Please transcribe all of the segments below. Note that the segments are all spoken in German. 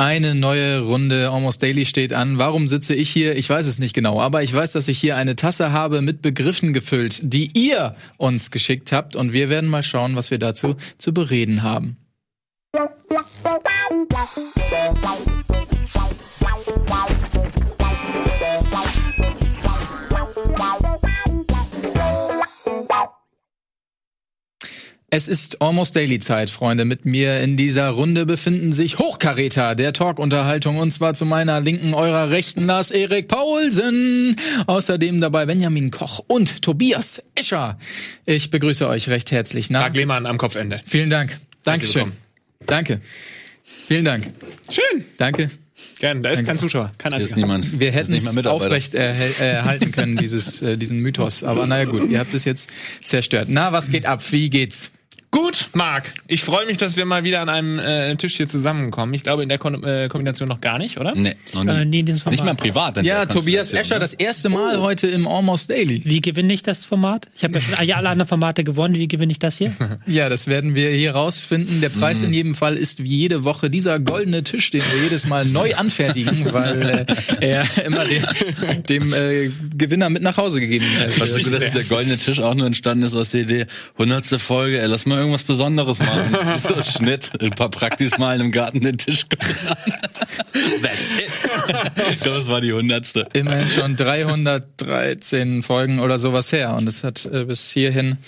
Eine neue Runde Almost Daily steht an. Warum sitze ich hier? Ich weiß es nicht genau, aber ich weiß, dass ich hier eine Tasse habe mit Begriffen gefüllt, die ihr uns geschickt habt und wir werden mal schauen, was wir dazu zu bereden haben. Es ist Almost Daily Zeit, Freunde. Mit mir in dieser Runde befinden sich Hochkaräter der Talk-Unterhaltung und zwar zu meiner linken, eurer rechten Lars Erik Paulsen. Außerdem dabei Benjamin Koch und Tobias Escher. Ich begrüße euch recht herzlich. Na? Tag Lehmann am Kopfende. Vielen Dank. Dankeschön. Danke. Vielen Dank. Schön. Danke. Gern, da ist Danke. kein Zuschauer, kein einziger. niemand. Wir hätten es aufrecht erhalten äh, können, dieses, äh, diesen Mythos. Aber naja gut, ihr habt es jetzt zerstört. Na, was geht ab? Wie geht's? Gut, Marc. Ich freue mich, dass wir mal wieder an einem äh, Tisch hier zusammenkommen. Ich glaube in der Kon äh, Kombination noch gar nicht, oder? Nee, noch nie. Äh, nee, nicht mal privat. Ja, Tobias Escher, ne? das erste Mal oh. heute im Almost Daily. Wie gewinne ich das Format? Ich habe ja schon alle anderen Formate gewonnen. Wie gewinne ich das hier? ja, das werden wir hier rausfinden. Der Preis mhm. in jedem Fall ist wie jede Woche dieser goldene Tisch, den wir jedes Mal neu anfertigen, weil äh, er immer den, dem äh, Gewinner mit nach Hause gegeben wird. Weißt du, dass dieser goldene Tisch auch nur entstanden ist aus der Idee, 100. Folge, ey, lass mal irgendwas Besonderes machen. Das ist Schnitt. Ein paar praktisch mal im Garten den Tisch That's it. Das war die hundertste. Immerhin schon 313 Folgen oder sowas her. Und es hat äh, bis hierhin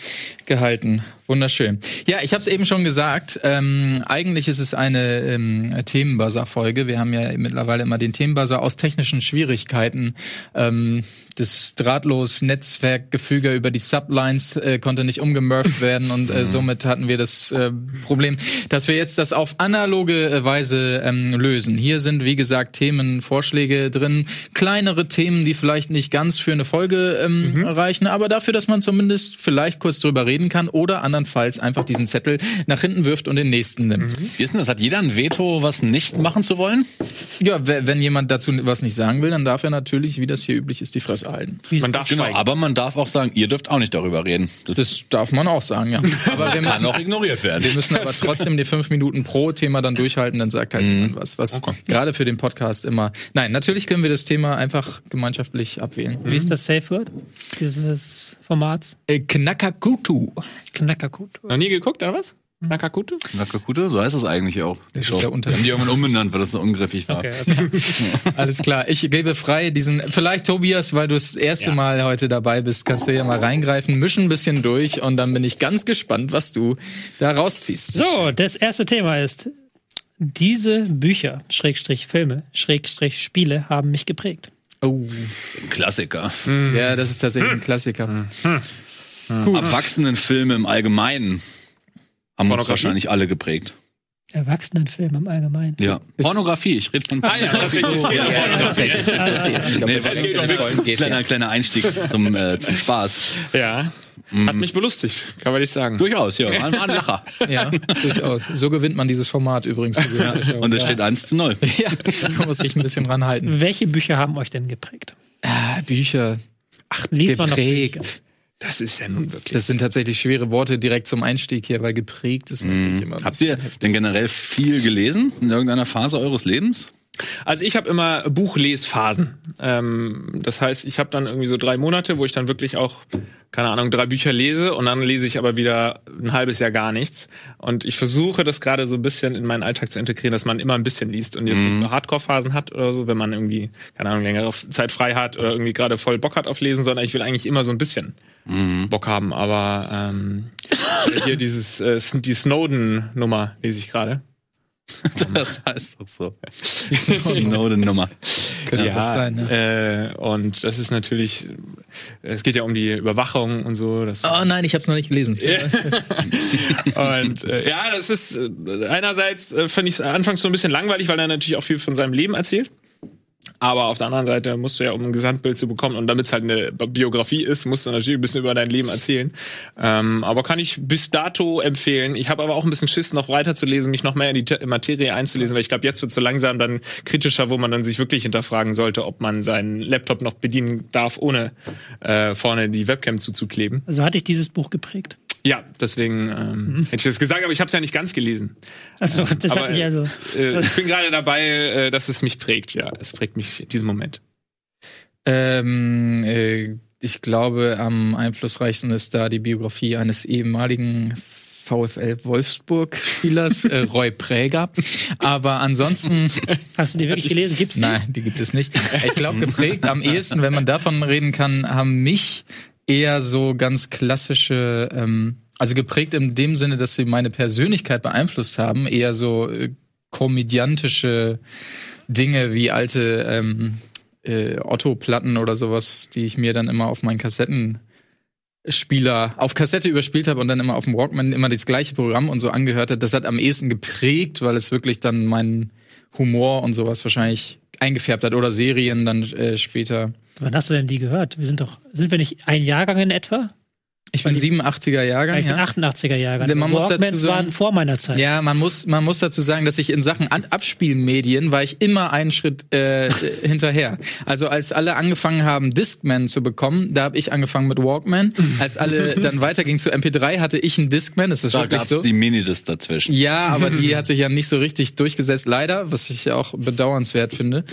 gehalten. Wunderschön. Ja, ich habe es eben schon gesagt. Ähm, eigentlich ist es eine ähm, Themenbuzzer-Folge. Wir haben ja mittlerweile immer den Themenbuzzer aus technischen Schwierigkeiten. Ähm, das drahtlos Netzwerkgefüge über die Sublines äh, konnte nicht umgemurft werden und äh, mhm. somit hatten wir das äh, Problem, dass wir jetzt das auf analoge äh, Weise ähm, lösen. Hier sind wie gesagt Themenvorschläge drin, kleinere Themen, die vielleicht nicht ganz für eine Folge ähm, mhm. reichen, aber dafür, dass man zumindest vielleicht kurz drüber reden kann oder andernfalls einfach diesen Zettel nach hinten wirft und den nächsten nimmt. Mhm. Wie ist denn das? Hat jeder ein Veto, was nicht machen zu wollen? Ja, wenn jemand dazu was nicht sagen will, dann darf er natürlich, wie das hier üblich ist, die Fresse halten. Man darf genau, aber man darf auch sagen, ihr dürft auch nicht darüber reden. Das, das darf man auch sagen, ja. Aber wir müssen, kann auch ignoriert werden. Wir müssen aber trotzdem die fünf Minuten pro Thema dann durchhalten, dann sagt halt mhm. was, was okay. gerade für den Podcast immer. Nein, natürlich können wir das Thema einfach gemeinschaftlich abwählen. Wie ist das Safe Word dieses Formats? Äh, Knackakutu. Knackakutu. Noch nie geguckt, oder was? Nakakute? Nakakute, so heißt es eigentlich auch. Die Show. Wir haben die irgendwann umbenannt, weil das so ungriffig war. Okay, okay. Alles klar. Ich gebe frei diesen, vielleicht Tobias, weil du das erste ja. Mal heute dabei bist, kannst du ja mal reingreifen, mischen ein bisschen durch und dann bin ich ganz gespannt, was du da rausziehst. So, das erste Thema ist, diese Bücher, Schrägstrich Filme, Schrägstrich Spiele haben mich geprägt. Oh. Klassiker. Mhm. Ja, das ist tatsächlich ein Klassiker. Mhm. Mhm. Erwachsenenfilme im Allgemeinen haben uns wahrscheinlich alle geprägt. Erwachsenenfilm im Allgemeinen. Ja. Pornografie, ich rede von ah, nee, kleiner, kleiner Einstieg zum, äh, zum Spaß. Ja. Hat mich belustigt, kann man nicht sagen. Durchaus, ja. War ein Lacher. ja, durchaus. So gewinnt man dieses Format übrigens. Ja. Und es steht 1 zu 0. ja, man muss sich ein bisschen ranhalten. Welche Bücher haben euch denn geprägt? Ah, Bücher. Ach, liest geprägt. man noch Bücher? Das ist ja nun wirklich. Das sind tatsächlich schwere Worte direkt zum Einstieg hier, weil geprägt ist natürlich mhm. immer. Habt ihr denn generell viel gelesen in irgendeiner Phase eures Lebens? Also ich habe immer Buchlesphasen. Ähm, das heißt, ich habe dann irgendwie so drei Monate, wo ich dann wirklich auch, keine Ahnung, drei Bücher lese und dann lese ich aber wieder ein halbes Jahr gar nichts. Und ich versuche das gerade so ein bisschen in meinen Alltag zu integrieren, dass man immer ein bisschen liest und jetzt mhm. nicht so Hardcore-Phasen hat oder so, wenn man irgendwie, keine Ahnung, längere Zeit frei hat oder irgendwie gerade voll Bock hat auf Lesen, sondern ich will eigentlich immer so ein bisschen mhm. Bock haben. Aber ähm, hier dieses äh, die Snowden-Nummer lese ich gerade. Das heißt doch so. Snowden-Nummer. Könnte ja, das sein, ne? Äh, und das ist natürlich, es geht ja um die Überwachung und so. Das oh nein, ich habe es noch nicht gelesen. und äh, ja, das ist äh, einerseits äh, fand ich es anfangs so ein bisschen langweilig, weil er natürlich auch viel von seinem Leben erzählt. Aber auf der anderen Seite musst du ja, um ein Gesamtbild zu bekommen und damit es halt eine Biografie ist, musst du natürlich ein bisschen über dein Leben erzählen. Ähm, aber kann ich bis dato empfehlen. Ich habe aber auch ein bisschen Schiss, noch weiter zu lesen, mich noch mehr in die Materie einzulesen, weil ich glaube, jetzt wird so langsam dann kritischer, wo man dann sich wirklich hinterfragen sollte, ob man seinen Laptop noch bedienen darf, ohne äh, vorne die Webcam zuzukleben. Also hatte ich dieses Buch geprägt? Ja, deswegen ähm, hätte ich das gesagt, aber ich habe es ja nicht ganz gelesen. Achso, das aber, hatte ich also. Äh, ich bin gerade dabei, äh, dass es mich prägt, ja. Es prägt mich in diesem Moment. Ähm, äh, ich glaube, am einflussreichsten ist da die Biografie eines ehemaligen VfL Wolfsburg-Spielers, äh, Roy Präger. Aber ansonsten. Hast du die wirklich gelesen? Gibt's die? Nein, die gibt es nicht. Ich glaube, geprägt am ehesten, wenn man davon reden kann, haben mich eher so ganz klassische, ähm, also geprägt in dem Sinne, dass sie meine Persönlichkeit beeinflusst haben, eher so äh, komödiantische Dinge wie alte ähm, äh, Otto-Platten oder sowas, die ich mir dann immer auf meinen Kassettenspieler auf Kassette überspielt habe und dann immer auf dem Walkman immer das gleiche Programm und so angehört hat. Das hat am ehesten geprägt, weil es wirklich dann meinen Humor und sowas wahrscheinlich eingefärbt hat oder Serien dann äh, später. Wann hast du denn die gehört? Wir sind doch, sind wir nicht ein Jahrgang in etwa? Ich bin 87er Jahrgang, Ich bin ja. 88er Jahrgang. Man muss dazu sagen- waren vor meiner Zeit. Ja, man muss, man muss dazu sagen, dass ich in Sachen An Abspielmedien war ich immer einen Schritt äh, hinterher. Also als alle angefangen haben, Discman zu bekommen, da habe ich angefangen mit Walkman. Als alle dann weiterging zu MP3, hatte ich einen Discman. Das ist Da wirklich gab's so. die Minidisc dazwischen. Ja, aber die hat sich ja nicht so richtig durchgesetzt, leider, was ich auch bedauernswert finde.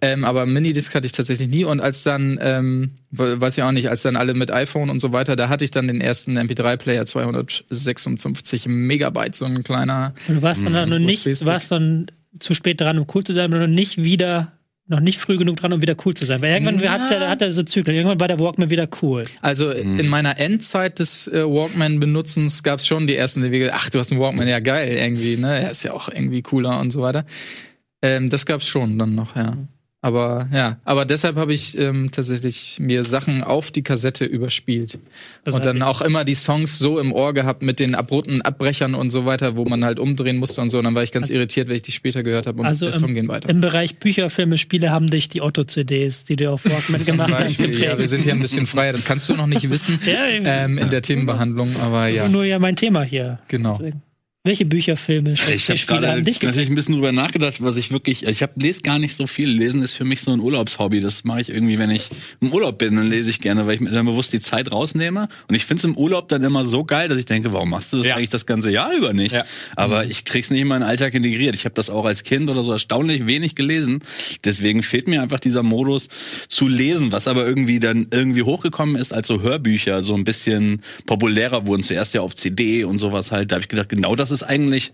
Ähm, aber Minidisc hatte ich tatsächlich nie. Und als dann, ähm, weiß ich auch nicht, als dann alle mit iPhone und so weiter, da hatte ich dann den ersten MP3-Player 256 Megabyte, so ein kleiner. Und du warst dann noch nicht, warst dann zu spät dran, um cool zu sein, oder noch nicht wieder, noch nicht früh genug dran, um wieder cool zu sein. Weil irgendwann hat's ja, hat er so Zyklen. Irgendwann war der Walkman wieder cool. Also in meiner Endzeit des äh, Walkman-Benutzens gab es schon die ersten die Wege, ach, du hast einen Walkman, ja geil, irgendwie, ne? Er ist ja auch irgendwie cooler und so weiter. Ähm, das gab's schon dann noch, ja. Aber ja, aber deshalb habe ich ähm, tatsächlich mir Sachen auf die Kassette überspielt. Das und dann auch immer die Songs so im Ohr gehabt mit den abrupten Abbrechern und so weiter, wo man halt umdrehen musste und so. Und dann war ich ganz irritiert, wenn ich die später gehört habe und Also der Song im, gehen weiter. im Bereich Bücher, Filme, Spiele haben dich die Otto-CDs, die du auf Walkman gemacht hast, ja, wir sind hier ein bisschen freier. Das kannst du noch nicht wissen Ja, ähm, in der Themenbehandlung, aber ja, Nur ja mein Thema hier. genau. Deswegen. Welche Bücher, Filme, Ich habe Spiele gerade haben dich geprägt? natürlich ein bisschen drüber nachgedacht, was ich wirklich, ich habe lese gar nicht so viel. Lesen ist für mich so ein Urlaubshobby. Das mache ich irgendwie, wenn ich im Urlaub bin, dann lese ich gerne, weil ich mir dann bewusst die Zeit rausnehme. Und ich finde es im Urlaub dann immer so geil, dass ich denke, warum machst du das Ja. eigentlich das ganze Jahr über nicht? Ja. Aber ich krieg's nicht in meinen Alltag integriert. Ich habe das auch als Kind oder so erstaunlich wenig gelesen. Deswegen fehlt mir einfach dieser Modus zu lesen, was aber irgendwie dann irgendwie hochgekommen ist, als so Hörbücher so ein bisschen populärer wurden. Zuerst ja auf CD und sowas halt. Da habe ich gedacht, genau das ist eigentlich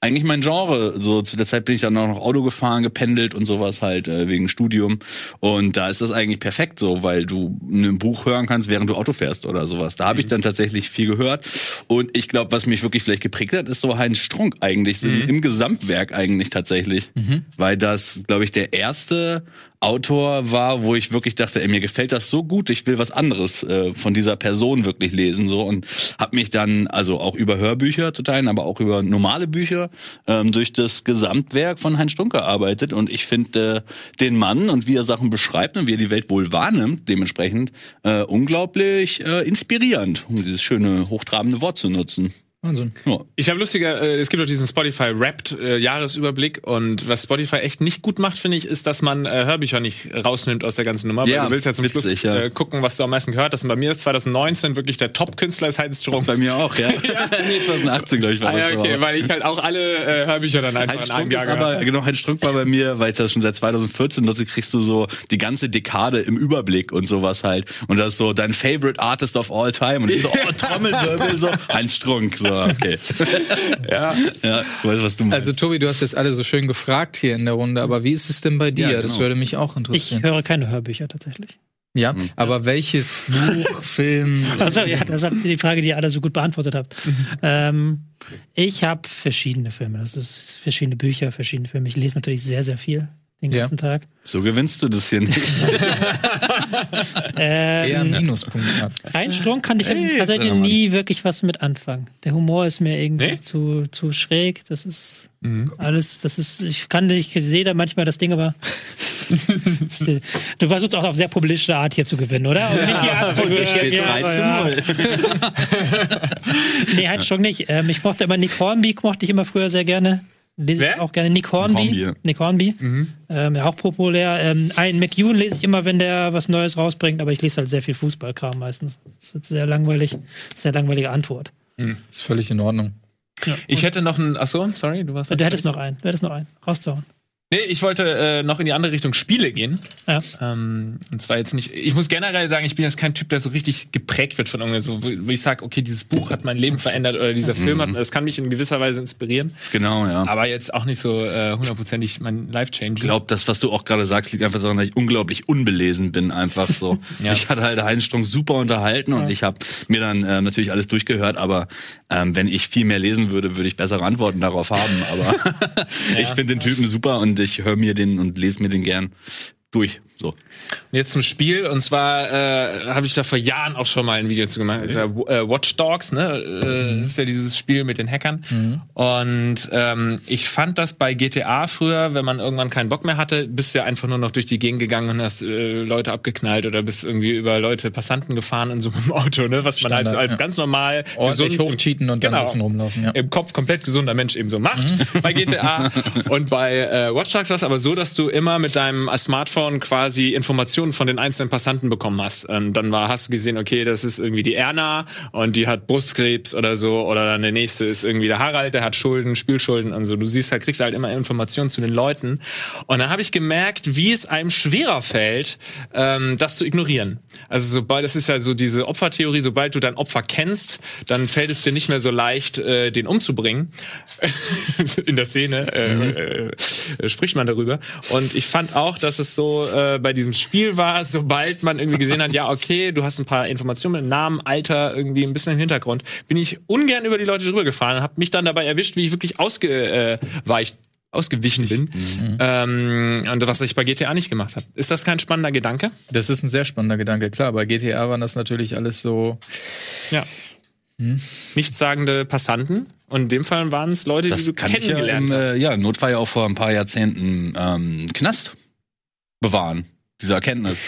eigentlich mein Genre. So zu der Zeit bin ich dann auch noch Auto gefahren, gependelt und sowas halt äh, wegen Studium. Und da ist das eigentlich perfekt so, weil du ein Buch hören kannst, während du Auto fährst oder sowas. Da habe ich dann tatsächlich viel gehört. Und ich glaube, was mich wirklich vielleicht geprägt hat, ist so Heinz Strunk eigentlich so im Gesamtwerk eigentlich tatsächlich, weil das, glaube ich, der erste Autor war, wo ich wirklich dachte, ey, mir gefällt das so gut, ich will was anderes äh, von dieser Person wirklich lesen so und habe mich dann also auch über Hörbücher zu teilen, aber auch über normale Bücher ähm, durch das Gesamtwerk von Heinz Strunk gearbeitet und ich finde äh, den Mann und wie er Sachen beschreibt und wie er die Welt wohl wahrnimmt, dementsprechend äh, unglaublich äh, inspirierend, um dieses schöne hochtrabende Wort zu nutzen. Wahnsinn. Ja. Ich habe lustiger, äh, es gibt auch diesen Spotify Wrapped äh, Jahresüberblick und was Spotify echt nicht gut macht, finde ich, ist, dass man äh, Hörbücher nicht rausnimmt aus der ganzen Nummer. Ja, weil du willst ja zum witzig, Schluss ja. Äh, gucken, was du am meisten gehört hast. Und bei mir ist 2019 wirklich der Top-Künstler ist Heinz Strunk. Bei mir auch, ja. nee, 2018, glaube ich, war Ah, das. ja, okay, aber- weil ich halt auch alle äh, Hörbücher dann einfach Heinz Strunk ist aber, genau, Heinz Strunk war bei mir, weil ich das schon seit 2014 nutze, kriegst du so die ganze Dekade im Überblick und sowas halt. Und das ist so dein Favorite Artist of all time. Und ich so, oh, Trommelwirbel, so, Heinz Strunk, so, okay. Ja. Ja, ich weiß, was du meinst. Also Tobi, du hast jetzt alle so schön gefragt hier in der Runde, aber wie ist es denn bei dir? Ja, Das genau. würde mich auch Ich interessieren. höre keine Hörbücher tatsächlich. ja, aber welches Buch, Film? Also ja, das ist die Frage, die ihr alle so gut beantwortet habt. Ähm, ich habe verschiedene Filme. Das ist verschiedene Bücher, verschiedene Filme. Ich lese natürlich sehr, sehr viel den Ja. ganzen Tag. so gewinnst du das hier nicht. Eher Ähm, Minuspunkte hat. Heinz Strunk kann ich Hey, tatsächlich nie wirklich was mit anfangen. Der Humor ist mir irgendwie Nee? zu, zu schräg. Das ist alles, das ist, ich kann nicht, ich sehe da manchmal das Ding, aber du versuchst auch auf sehr populistische Art hier zu gewinnen, oder? Um mich hier anzuhören. Steht Ja, 3 aber zu ja. 0. Nee, Heinz Strunk nicht. Ähm, ich mochte immer Nick Hornby, mochte ich immer früher sehr gerne. Lese ich Wer? auch gerne. Nick Hornby. Hornby, ja. Nick Hornby. Mhm. Ähm, ja, auch populär. Ähm, Ian McEwan lese ich immer, wenn der was Neues rausbringt, aber ich lese halt sehr viel Fußballkram meistens. Das ist sehr langweilig. Sehr langweilige Antwort. Ist völlig in Ordnung. Ich hätte noch ein. Achso, sorry, du warst. Du hättest noch einen. Du hättest noch einen. Rauszuhauen. Nee, ich wollte äh, noch in die andere Richtung Spiele gehen. Ja. Ähm, und zwar jetzt nicht. Ich muss generell sagen, ich bin jetzt kein Typ, der so richtig geprägt wird von irgendwas, so, wo wo ich sage, okay, dieses Buch hat mein Leben verändert oder dieser Film hat, das kann mich in gewisser Weise inspirieren. Genau, ja. Aber jetzt auch nicht so äh, hundertprozentig mein Life change. Ich glaube, das, was du auch gerade sagst, liegt einfach daran, dass ich unglaublich unbelesen bin, einfach so. Ja. Ich hatte halt Heinz Strunk super unterhalten und ich habe mir dann äh, natürlich alles durchgehört, aber ähm, wenn ich viel mehr lesen würde, würde ich bessere Antworten darauf haben. Aber ich finde den Typen super und ich höre mir den und lese mir den gern durch. So. Jetzt zum Spiel und zwar äh, habe ich da vor Jahren auch schon mal ein Video zu gemacht. Ist ja, äh, Watch Dogs, ne? Äh, Das ist ja dieses Spiel mit den Hackern. Und ähm, ich fand das bei GTA früher, wenn man irgendwann keinen Bock mehr hatte, bist du ja einfach nur noch durch die Gegend gegangen und hast äh, Leute abgeknallt oder bist irgendwie über Leute, Passanten gefahren in so einem Auto, ne? Was man halt so als ja. ganz normal Ordentlich gesund- hochcheaten und dann Genau. ein bisschen rumlaufen, ja. im Kopf komplett gesunder Mensch eben so macht bei GTA. Und bei äh, Watch Dogs war es aber so, dass du immer mit deinem Smartphone quasi Informationen von den einzelnen Passanten bekommen hast. Und dann war, hast du gesehen, okay, das ist irgendwie die Erna und die hat Brustkrebs oder so. Oder dann der nächste ist irgendwie der Harald, der hat Schulden, Spielschulden und so. Du siehst halt, kriegst halt immer Informationen zu den Leuten. Und dann habe ich gemerkt, wie es einem schwerer fällt, ähm, das zu ignorieren. Also sobald, das ist ja so diese Opfertheorie, sobald du dein Opfer kennst, dann fällt es dir nicht mehr so leicht, äh, den umzubringen. In der Szene äh, äh, spricht man darüber. Und ich fand auch, dass es so äh, bei diesem Spiel war, sobald man irgendwie gesehen hat, ja, okay, du hast ein paar Informationen mit Namen, Alter, irgendwie ein bisschen im Hintergrund, bin ich ungern über die Leute drüber gefahren, habe mich dann dabei erwischt, wie ich wirklich ausgeweicht ausgewichen bin. Ähm, und was ich bei GTA nicht gemacht habe. Ist das kein spannender Gedanke? Das ist ein sehr spannender Gedanke. Klar, bei GTA waren das natürlich alles so. Ja. Nichtssagende Passanten. Und in dem Fall waren es Leute, die Das du kann ich ja kennengelernt im hast. äh, ja, Notfall ja auch vor ein paar Jahrzehnten ähm, Knast bewahren. Diese Erkenntnis,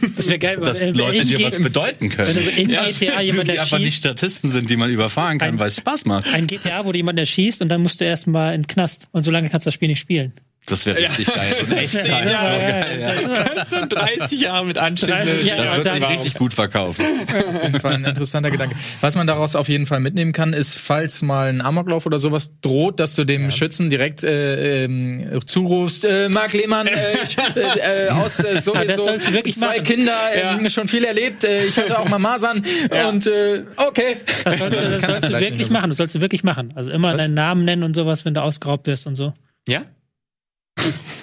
Das wäre geil, dass wenn- Leute dir was bedeuten können. Wenn du in GTA jemand die einfach nicht Statisten sind, die man überfahren kann, weil es Spaß macht. ein GTA, wo du jemanden erschießt und dann musst du erstmal in den Knast. Und so lange kannst du das Spiel nicht spielen. Das wäre richtig geil. Und echt Ja, ja, so ja, geil. Das sind 30 Jahre mit 30 anschließenden. Jahre. Das Ja, wird dann- sich richtig gut verkaufen. Auf jeden Fall ein interessanter Gedanke. Was man daraus auf jeden Fall mitnehmen kann, ist, falls mal ein Amoklauf oder sowas droht, dass du dem Schützen direkt äh, ähm, zurufst, äh, Marc Lehmann, äh, ich, äh, äh, aus äh, das sowieso sollst du wirklich zwei machen. Kinder, ähm, schon viel erlebt, äh, ich hatte auch mal Masern und äh, okay. Das sollst du, das sollst du wirklich so. machen. Das sollst du wirklich machen. Also immer Was? deinen Namen nennen und sowas, wenn du ausgeraubt wirst und so. Ja?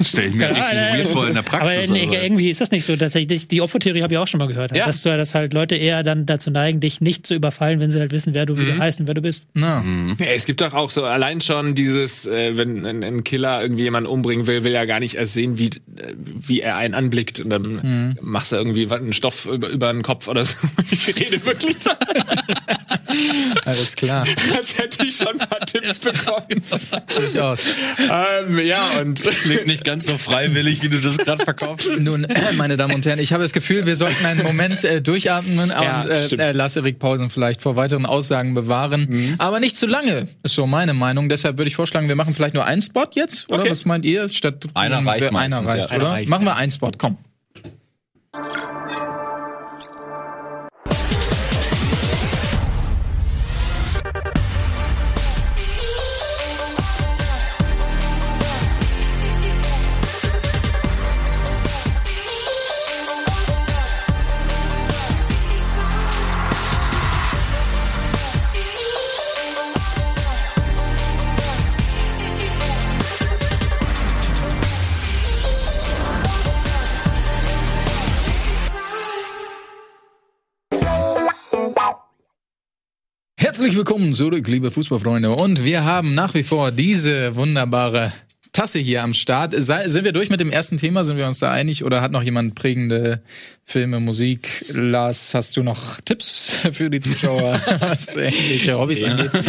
Stell ich mir richtig Ja, weird vor in der Aber Praxis. nee, aber- irgendwie ist das nicht so. Tatsächlich, die Opfertheorie habe ich auch schon mal gehört. Ja. Dass, du, dass halt Leute eher dann dazu neigen, dich nicht zu überfallen, wenn sie halt wissen, wer du, wie du heißt und wer du bist. Na, Ja, es gibt doch auch so allein schon dieses, äh, wenn ein, ein Killer irgendwie jemanden umbringen will, will er gar nicht erst sehen, wie, äh, wie er einen anblickt. Und dann machst du irgendwie einen Stoff über, über den Kopf oder so. Ich rede wirklich so, alles klar. als hätte ich schon ein paar Tipps bekommen. Durchaus. ähm, ja, und Klingt nicht ganz so freiwillig, wie du das gerade verkaufst. Nun, meine Damen und Herren, ich habe das Gefühl, wir sollten einen Moment äh, durchatmen Ja, und äh, äh, lass Erik Pausen vielleicht vor weiteren Aussagen bewahren. Mhm. Aber nicht zu lange, ist so meine Meinung. Deshalb würde ich vorschlagen, wir machen vielleicht nur einen Spot jetzt. Oder Okay. was meint ihr? Statt Einer reicht einer meistens, reicht, ja. oder? Einer reicht. Machen wir einen Spot, komm. Willkommen zurück, liebe Fußballfreunde. Und wir haben nach wie vor diese wunderbare Tasse hier am Start. Sind wir durch mit dem ersten Thema? Sind wir uns da einig? Oder hat noch jemand prägende Filme, Musik? Lars, hast du noch Tipps für die Zuschauer, was ähnliche Hobbys angeht?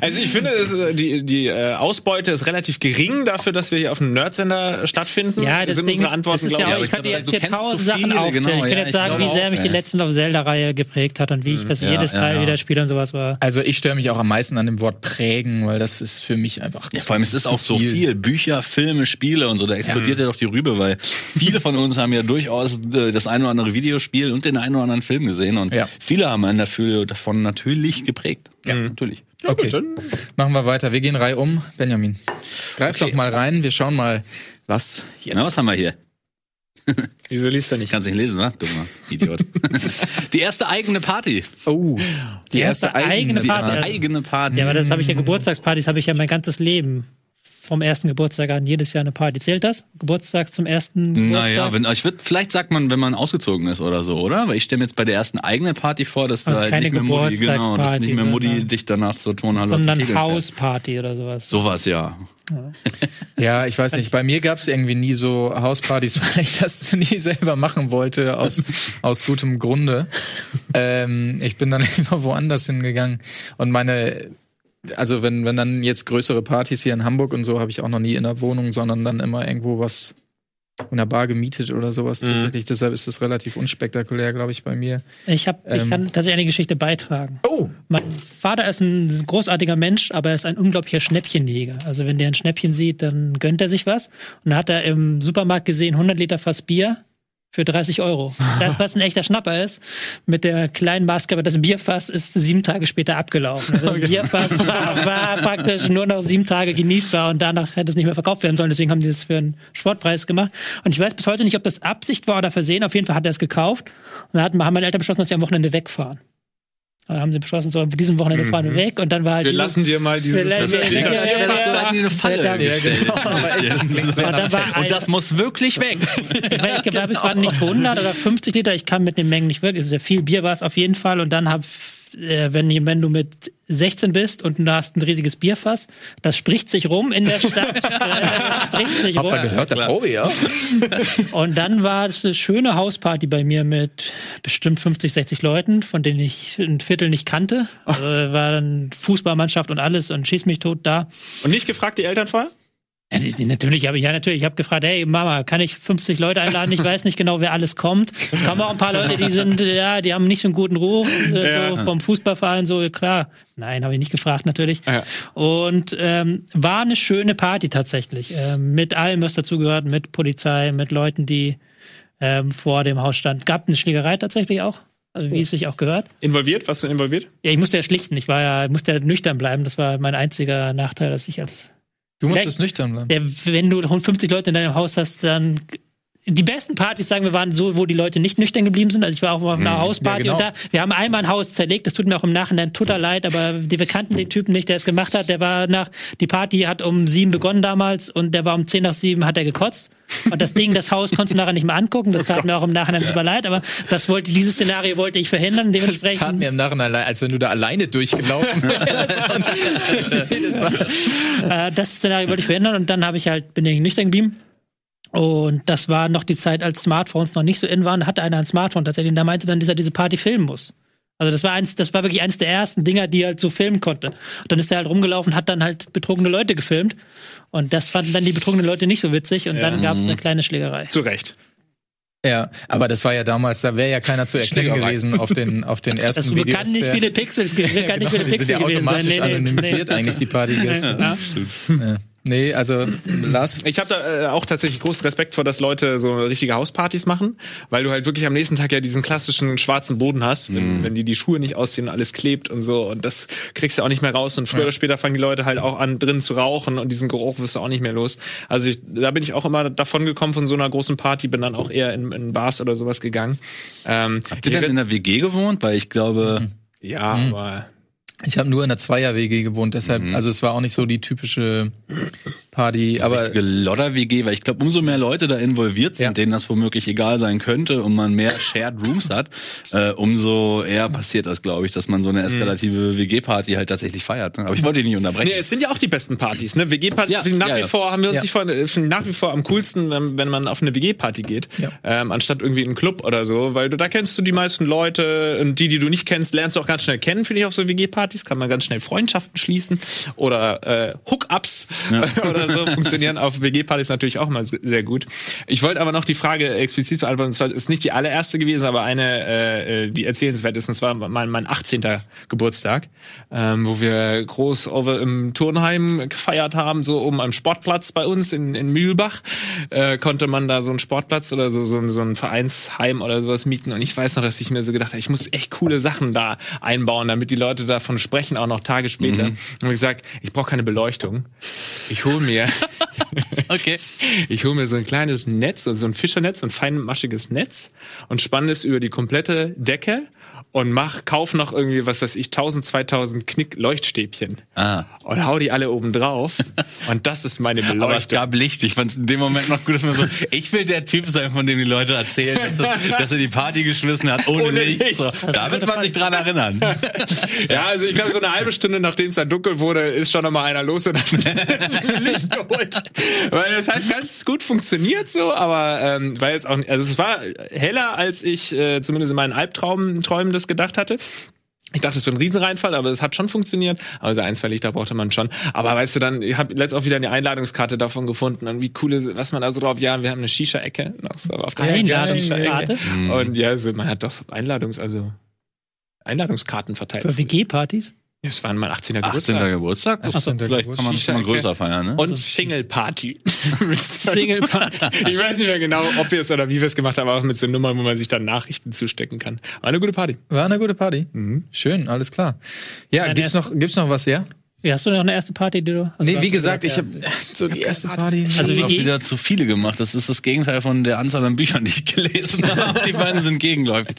Also ich finde, es, äh, die, die äh, Ausbeute ist relativ gering dafür, dass wir hier auf einem Nerdsender stattfinden. Ja, das sind Ding unsere ist, Antworten, ist ja ich. auch, ich aber könnte ich jetzt hier tausend so Sachen aufzählen. genau, ich könnte ja, jetzt ich sagen, wie sehr auch, mich die ja. Legend of Zelda-Reihe geprägt hat und wie ich das Ja, jedes ja, Teil ja. wieder spiele und sowas war. Also ich störe mich auch am meisten an dem Wort prägen, weil das ist für mich einfach Ja, zu- vor allem, es ist auch so viel. Bücher, Filme, Spiele und so, da explodiert ja, doch die Rübe, weil viele von uns haben ja durchaus äh, das eine oder andere Videospiel und den einen oder anderen Film gesehen und Ja. viele haben einen dafür davon natürlich geprägt. Ja, natürlich. Okay, machen wir weiter. Wir gehen Reihe um. Benjamin, greif doch mal rein. Wir schauen mal, was jetzt. Na, was haben wir hier? Wieso liest er nicht? Kannst nicht lesen, wa? Dummer Idiot. die erste eigene Party. Oh, die, erste eigene Die Party. erste eigene Party. Ja, aber das habe ich ja Geburtstagspartys, habe ich ja mein ganzes Leben. Vom ersten Geburtstag an jedes Jahr eine Party. Zählt das? Geburtstag zum ersten Geburtstag? Naja, wenn, ich würd, vielleicht sagt man, wenn man ausgezogen ist oder so, oder? Weil ich stelle mir jetzt bei der ersten eigenen Party vor, dass Also da halt keine nicht mehr Mutti, genau, dass nicht mehr Mutti sondern- dich danach zur Turnhalle zum sondern. Hausparty oder sowas. Sowas, ja. Ja, ich weiß nicht. Bei mir gab es irgendwie nie so Hauspartys, weil ich das nie selber machen wollte, aus, aus gutem Grunde. Ähm, ich bin dann immer woanders hingegangen. Und meine, also wenn, wenn dann jetzt größere Partys hier in Hamburg und so, habe ich auch noch nie in der Wohnung, sondern dann immer irgendwo was in der Bar gemietet oder sowas tatsächlich. Deshalb ist das relativ unspektakulär, glaube ich, bei mir. Ich, hab, ich Ähm. kann tatsächlich eine Geschichte beitragen. Oh! Mein Vater ist ein großartiger Mensch, aber er ist ein unglaublicher Schnäppchenjäger. Also wenn der ein Schnäppchen sieht, dann gönnt er sich was. Und dann hat er im Supermarkt gesehen 100 Liter Fass Bier für 30 Euro. Das, was ein echter Schnapper ist, mit der kleinen Maske, aber das Bierfass ist sieben Tage später abgelaufen. Also das Bierfass war, war praktisch nur noch sieben Tage genießbar und danach hätte es nicht mehr verkauft werden sollen. Deswegen haben die das für einen Sportpreis gemacht. Und ich weiß bis heute nicht, ob das Absicht war oder Versehen. Auf jeden Fall hat er es gekauft. Und dann haben meine Eltern beschlossen, dass sie am Wochenende wegfahren. Dann haben sie beschlossen, so, diesem Wochenende fahren wir weg. Und dann war halt Wir dieses- lassen dir mal dieses Wir das Liter- ja, ja, ja, So ja. in eine Falle Ja, genau. Klingt Und dann war ein- Und das muss wirklich weg. Ich glaube, es waren nicht 100 oder 50 Liter. Ich kann mit den Mengen nicht wirklich. Es ist ja viel Bier war es auf jeden Fall. Und dann hab, äh, wenn, wenn du mit 16 bist und du hast ein riesiges Bierfass, das spricht sich rum in der Stadt. das spricht sich rum. Habt ihr gehört, der Probe, ja? Und dann war es eine schöne Hausparty bei mir mit bestimmt 50, 60 Leuten, von denen ich ein Viertel nicht kannte. Also war dann Fußballmannschaft und alles und schieß mich tot da. Und nicht gefragt die Eltern die- natürlich habe ich ja natürlich. Ich habe gefragt, hey Mama, kann ich 50 Leute einladen? Ich weiß nicht genau, wer alles kommt. Es kommen auch ein paar Leute, die sind, äh, ja, die haben nicht so einen guten Ruf, äh, Ja. so vom Fußballverein, so klar. Nein, habe ich nicht gefragt natürlich. Ja. Und ähm, war eine schöne Party tatsächlich, ähm, mit allem, was dazugehört, mit Polizei, mit Leuten, die ähm, vor dem Haus standen. Gab eine Schlägerei tatsächlich auch, also wie es sich auch gehört. Involviert? Warst du involviert? Ja, ich musste ja schlichten. Ich war ja, ich musste ja nüchtern bleiben. Das war mein einziger Nachteil, dass ich als Du musst es nüchtern bleiben. ja, wenn du 50 Leute in deinem Haus hast, dann die besten Partys, sagen wir, waren so, wo die Leute nicht nüchtern geblieben sind. Also ich war auch auf einer Hausparty ja, genau. und da, wir haben einmal ein Haus zerlegt, das tut mir auch im Nachhinein total leid, aber die, wir kannten den Typen nicht, der es gemacht hat. Der war nach, die Party hat um sieben begonnen damals und der war um zehn nach sieben, hat er gekotzt. Und das Ding, das Haus konntest du nachher nicht mehr angucken, das tat mir auch im Nachhinein super leid, aber das wollte, dieses Szenario wollte ich verhindern, Das tat dementsprechend. mir im Nachhinein leid, als wenn du da alleine durchgelaufen wärst. das Äh, das Szenario wollte ich verhindern und dann habe ich halt, bin ich nüchtern geblieben. Und das war noch die Zeit, als Smartphones noch nicht so in waren, Da hatte einer ein Smartphone tatsächlich. Und da meinte dann, dass er diese Party filmen muss. Also das war eins, das war wirklich eins der ersten Dinger, die er halt so filmen konnte. Und dann ist er halt rumgelaufen, hat dann halt betrunkene Leute gefilmt. Und das fanden dann die betrunkenen Leute nicht so witzig. Und dann gab es eine kleine Schlägerei. Zu Recht. ja, aber das war ja damals, da wäre ja keiner zu erkennen gewesen auf den, auf den ersten Das Videos. kann nicht viele Pixels kann nicht viele Genau, die sind Pixel ja gewesen sein. automatisch anonymisiert nee. eigentlich, die Partygäste. Ja. Ja. Nee, also Lars, Ich habe da äh, auch tatsächlich großen Respekt vor, dass Leute so richtige Hauspartys machen, weil du halt wirklich am nächsten Tag ja diesen klassischen schwarzen Boden hast, wenn, wenn die die Schuhe nicht ausziehen, alles klebt und so und das kriegst du auch nicht mehr raus und früher oder später fangen die Leute halt auch an drin zu rauchen und diesen Geruch wirst du auch nicht mehr los. Also ich, da bin ich auch immer davon gekommen von so einer großen Party, bin dann auch eher in, in Bars oder sowas gegangen. Ähm, Habt ihr denn in der WG gewohnt? Weil ich glaube, ja, aber ich habe nur in der Zweier-WG gewohnt, deshalb, also es war auch nicht so die typische Party, aber richtige Lodder-WG, weil ich glaube, umso mehr Leute da involviert sind, Ja. denen das womöglich egal sein könnte und man mehr Shared Rooms hat, äh, umso eher passiert das, glaube ich, dass man so eine eskalative WG-Party halt tatsächlich feiert. Ne? Aber ich wollte dich nicht unterbrechen. Nee, es sind ja auch die besten Partys, ne? WG-Partys Ja, nach ja, wie ja. vor haben wir uns Ja. nicht vor, äh, nach wie vor am coolsten, wenn, wenn man auf eine WG-Party geht, Ja. ähm, anstatt irgendwie in einen Club oder so, weil du da kennst du die meisten Leute und die, die du nicht kennst, lernst du auch ganz schnell kennen, finde ich auf so WG-Partys, kann man ganz schnell Freundschaften schließen oder äh, Hookups oder so funktionieren. Auf WG-Partys natürlich auch mal sehr gut. Ich wollte aber noch die Frage explizit beantworten, und zwar ist nicht die allererste gewesen, aber eine, äh, äh, die erzählenswert ist, und zwar mein, mein 18. Geburtstag, ähm, wo wir groß over im Turnheim gefeiert haben, so oben am Sportplatz bei uns in, in Mühlbach, äh, konnte man da so einen Sportplatz oder so, so, so ein Vereinsheim oder sowas mieten. Und ich weiß noch, dass ich mir so gedacht habe, ich muss echt coole Sachen da einbauen, damit die Leute davon sprechen, auch noch Tage später. Und ich gesagt, ich brauche keine Beleuchtung. Ich hole mir Okay. ich hole mir so ein kleines Netz, also so ein Fischernetz, ein feinmaschiges Netz und spanne es über die komplette Decke und mach, kauf noch irgendwie, was weiß ich, 1000, 2000 Knick Leuchtstäbchen. Ah. Und hau die alle oben drauf. und das ist meine Aber es Beleuchtung. gab Licht. Ich fand es in dem Moment noch gut, dass man so, ich will der Typ sein, von dem die Leute erzählen, dass, das, dass er die Party geschmissen hat ohne, Ohne Licht. Licht. So, da wird man sich dran erinnern. Ja, also ich glaube, so eine halbe Stunde, nachdem es dann dunkel wurde, ist schon noch mal einer los und hat Licht geholt. Weil es halt ganz gut funktioniert so, aber ähm, weil es auch, also es war heller, als ich äh, zumindest in meinen Albträumen Träumen das gedacht hatte. Ich dachte, es wird ein Riesenreinfall, aber es hat schon funktioniert. Aber so ein, zwei Lichter brauchte man schon. Aber weißt du, dann, ich habe letztens auch wieder eine Einladungskarte davon gefunden und wie cool ist, was man da so drauf, ja, wir haben eine Shisha-Ecke. so auf der Einladungskarte? Und ja, also man hat doch Einladungs-, also Einladungskarten verteilt. Für WG-Partys? Das war mein 18. 18. Geburtstag. Geburtstag? Das 18. Vielleicht kann man das schon mal größer feiern, ne? Und Single Party. Single Party. ich weiß nicht mehr genau, ob wir es oder wie wir es gemacht haben, aber auch mit so Nummern, wo man sich dann Nachrichten zustecken kann. War eine gute Party. war eine gute Party. Mhm. Schön, alles klar. Ja, Deine gibt's noch, gibt's noch was, ja? Ja, Hast du noch eine erste Party, die du. Also Nee, wie hast gesagt, ich ja. habe so die erste Party. Also Ich habe wieder zu viele gemacht. Das ist das Gegenteil von der Anzahl an Büchern, die ich gelesen habe. Die beiden sind gegenläufig.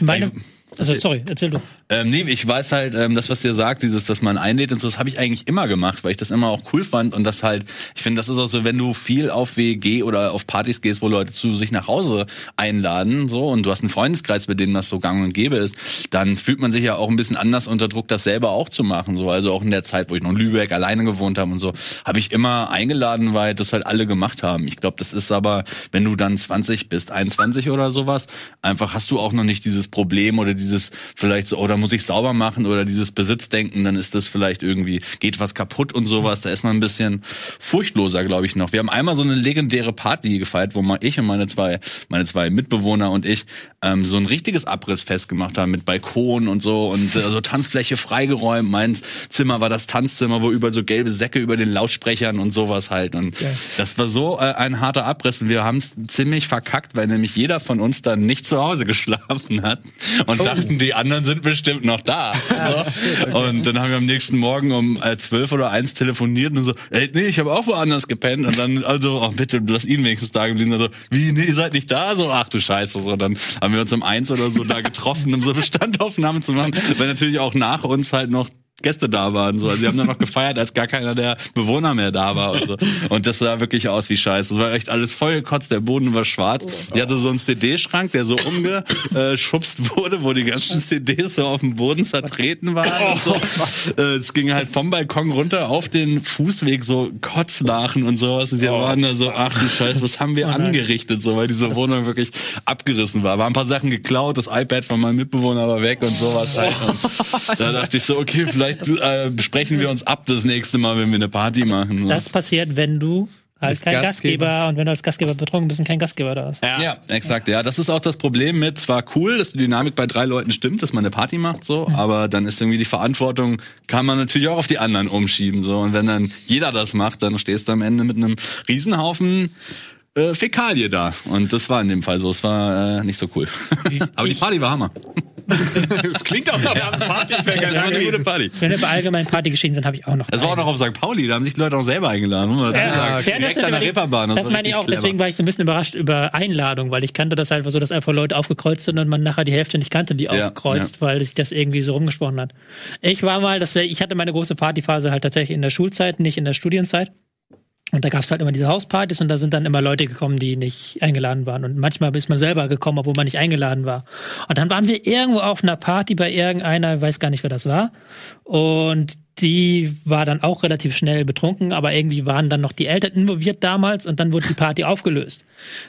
Meine, also, sorry, erzähl du. Ähm, nee, ich weiß halt, ähm, das, was dir sagt, dieses, dass man einlädt und so, das habe ich eigentlich immer gemacht, weil ich das immer auch cool fand und das halt, ich finde, das ist auch so, wenn du viel auf WG oder auf Partys gehst, wo Leute zu sich nach Hause einladen, so, und du hast einen Freundeskreis, bei dem das so gang und gäbe ist, dann fühlt man sich ja auch ein bisschen anders unter Druck, das selber auch zu machen, so, also auch in der Zeit, wo ich noch in Lübeck alleine gewohnt habe und so, habe ich immer eingeladen, weil das halt alle gemacht haben. Ich glaube, das ist aber, wenn du dann 20 bist, 21 oder sowas, einfach hast du auch noch nicht dieses Problem oder dieses vielleicht so, oder muss ich sauber machen oder dieses Besitzdenken, dann ist das vielleicht irgendwie, geht was kaputt und sowas. Da ist man ein bisschen furchtloser, glaube ich, noch. Wir haben einmal so eine legendäre Party gefeiert, wo mal ich und meine zwei, meine zwei Mitbewohner und ich ähm, so ein richtiges Abrissfest gemacht haben mit Balkon und so und äh, so Tanzfläche freigeräumt. Mein Zimmer war das Tanzzimmer, wo über so gelbe Säcke über den Lautsprechern und sowas halt. Und das war so äh, ein harter Abriss und wir haben es ziemlich verkackt, weil nämlich jeder von uns dann nicht zu Hause geschlafen hat und dachten, die anderen sind bestimmt noch da. so. Und dann haben wir am nächsten Morgen um äh, 12 oder 1 telefoniert und so, ey, nee, ich habe auch woanders gepennt. Und dann, also, oh, bitte, lass ihn wenigstens da geblieben. Also, wie, nee, ihr seid nicht da? So, ach du Scheiße. So, dann haben wir uns um eins oder so da getroffen, um so Bestandaufnahmen zu machen, weil natürlich auch nach uns halt noch Gäste da waren. So. Also sie haben dann noch gefeiert, als gar keiner der Bewohner mehr da war. Und, so. und das sah wirklich aus wie Scheiße. Es war echt alles vollgekotzt, der Boden war schwarz. Die hatte so einen CD-Schrank, der so umgeschubst wurde, wo die ganzen CDs so auf dem Boden zertreten waren. Und so. Äh, Es ging halt vom Balkon runter auf den Fußweg so Kotzlachen und sowas. Und wir waren da so, ach du Scheiße, was haben wir angerichtet, so, weil diese Wohnung wirklich abgerissen war. War ein paar Sachen geklaut, das iPad von meinem Mitbewohner war weg und sowas halt. Und da dachte ich so, okay, vielleicht äh, besprechen wir uns ab das nächste Mal, wenn wir eine Party machen. Das passiert, wenn du als Als kein Gastgeber. Gastgeber. und wenn du als Gastgeber betrunken bist und kein Gastgeber da ist. Ja. exakt. Ja, das ist auch das Problem mit, zwar cool, dass die Dynamik bei drei Leuten stimmt, dass man eine Party macht, so, aber dann ist irgendwie die Verantwortung, kann man natürlich auch auf die anderen umschieben, so. Und wenn dann jeder das macht, dann stehst du am Ende mit einem Riesenhaufen äh, Fäkalie da. Und das war in dem Fall so. Es war äh, nicht so cool. aber die Party war Hammer. Das klingt auch nach einem Partyfänger. Das war eine gute Party. Wenn wir bei allgemeinen Partygeschehen sind, habe ich auch noch. Das war auch noch auf St. Pauli, da haben sich die Leute auch selber eingeladen, muss man dazu Ja, sagen. ja, das Direkt an der Reeperbahn. Das war meine ich auch, deswegen clever. war ich so ein bisschen überrascht über Einladung, weil ich kannte das einfach so, dass einfach Leute aufgekreuzt sind und man nachher die Hälfte nicht kannte, die Ja, aufkreuzt, weil sich das irgendwie so rumgesprochen hat. Ich war mal, das, ich hatte meine große Partyphase halt tatsächlich in der Schulzeit, nicht in der Studienzeit. Und da gab es halt immer diese Hauspartys und da sind dann immer Leute gekommen, die nicht eingeladen waren. Und manchmal ist man selber gekommen, obwohl man nicht eingeladen war. Und dann waren wir irgendwo auf einer Party bei irgendeiner, weiß gar nicht, wer das war. Und die war dann auch relativ schnell betrunken, aber irgendwie waren dann noch die Eltern involviert damals und dann wurde die Party aufgelöst.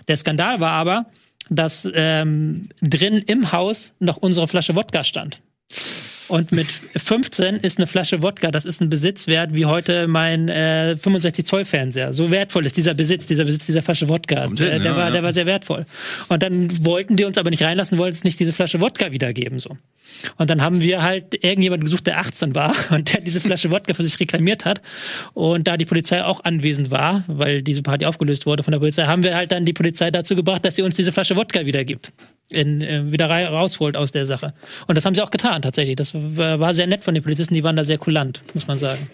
Der Skandal war aber, dass ähm, drin im Haus noch unsere Flasche Wodka stand. Und mit 15 ist eine Flasche Wodka, das ist ein Besitzwert wie heute mein äh, 65 Zoll Fernseher. So wertvoll ist dieser Besitz, dieser Besitz dieser Flasche Wodka. Hin, der, der ja, war, ja. der war sehr wertvoll. Und dann wollten die uns aber nicht reinlassen, wollten uns nicht diese Flasche Wodka wiedergeben so. Und dann haben wir halt irgendjemand gesucht, der 18 war und der diese Flasche Wodka für sich reklamiert hat. Und da die Polizei auch anwesend war, weil diese Party aufgelöst wurde von der Polizei, haben wir halt dann die Polizei dazu gebracht, dass sie uns diese Flasche Wodka wiedergibt. In, äh, wieder rausholt aus der Sache. Und das haben sie auch getan, tatsächlich. Das war sehr nett von den Polizisten, die waren da sehr kulant, muss man sagen.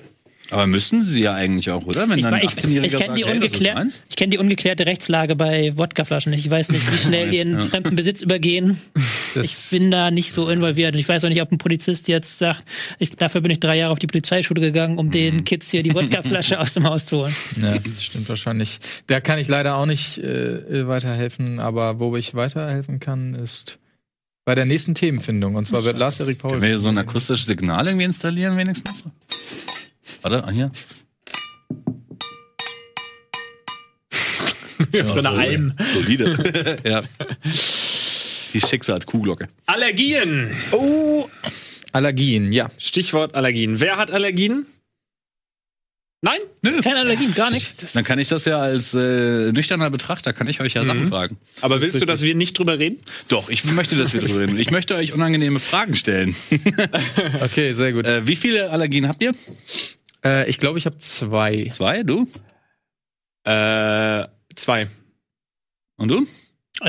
Aber müssen sie ja eigentlich auch, oder? Wenn Ich, dann ein ich, 18-Jähriger ich kenne die, hey, kenn die ungeklärte Rechtslage bei Wodkaflaschen. Ich weiß nicht, wie schnell die in fremden Besitz übergehen. Das- ich bin da nicht so involviert. Und ich weiß auch nicht, ob ein Polizist jetzt sagt, ich, dafür bin ich drei Jahre auf die Polizeischule gegangen, um den Kids hier die Wodkaflasche aus dem Haus zu holen. Ja, das stimmt wahrscheinlich. Da kann ich leider auch nicht äh, weiterhelfen, aber wo ich weiterhelfen kann, ist bei der nächsten Themenfindung. Und zwar wird Lars Erik Paul. Können wir hier so ein akustisches Signal irgendwie installieren wenigstens? Warte, ah, hier. Auf so einer Alm. Solide. ja. Die Schicksalskuhglocke. Allergien. Oh, Allergien, ja. Stichwort Allergien. Wer hat Allergien? Nein? Keine Allergien, gar nichts. Dann kann ich das ja als äh, nüchterner Betrachter, kann ich euch ja Sachen fragen. Aber willst du, dass wir nicht drüber reden? Doch, ich möchte, dass wir drüber reden. Ich möchte euch unangenehme Fragen stellen. Okay, sehr gut. Äh, wie viele Allergien habt ihr? Äh, ich glaube, ich habe zwei. Zwei, du? Äh, zwei. Und du?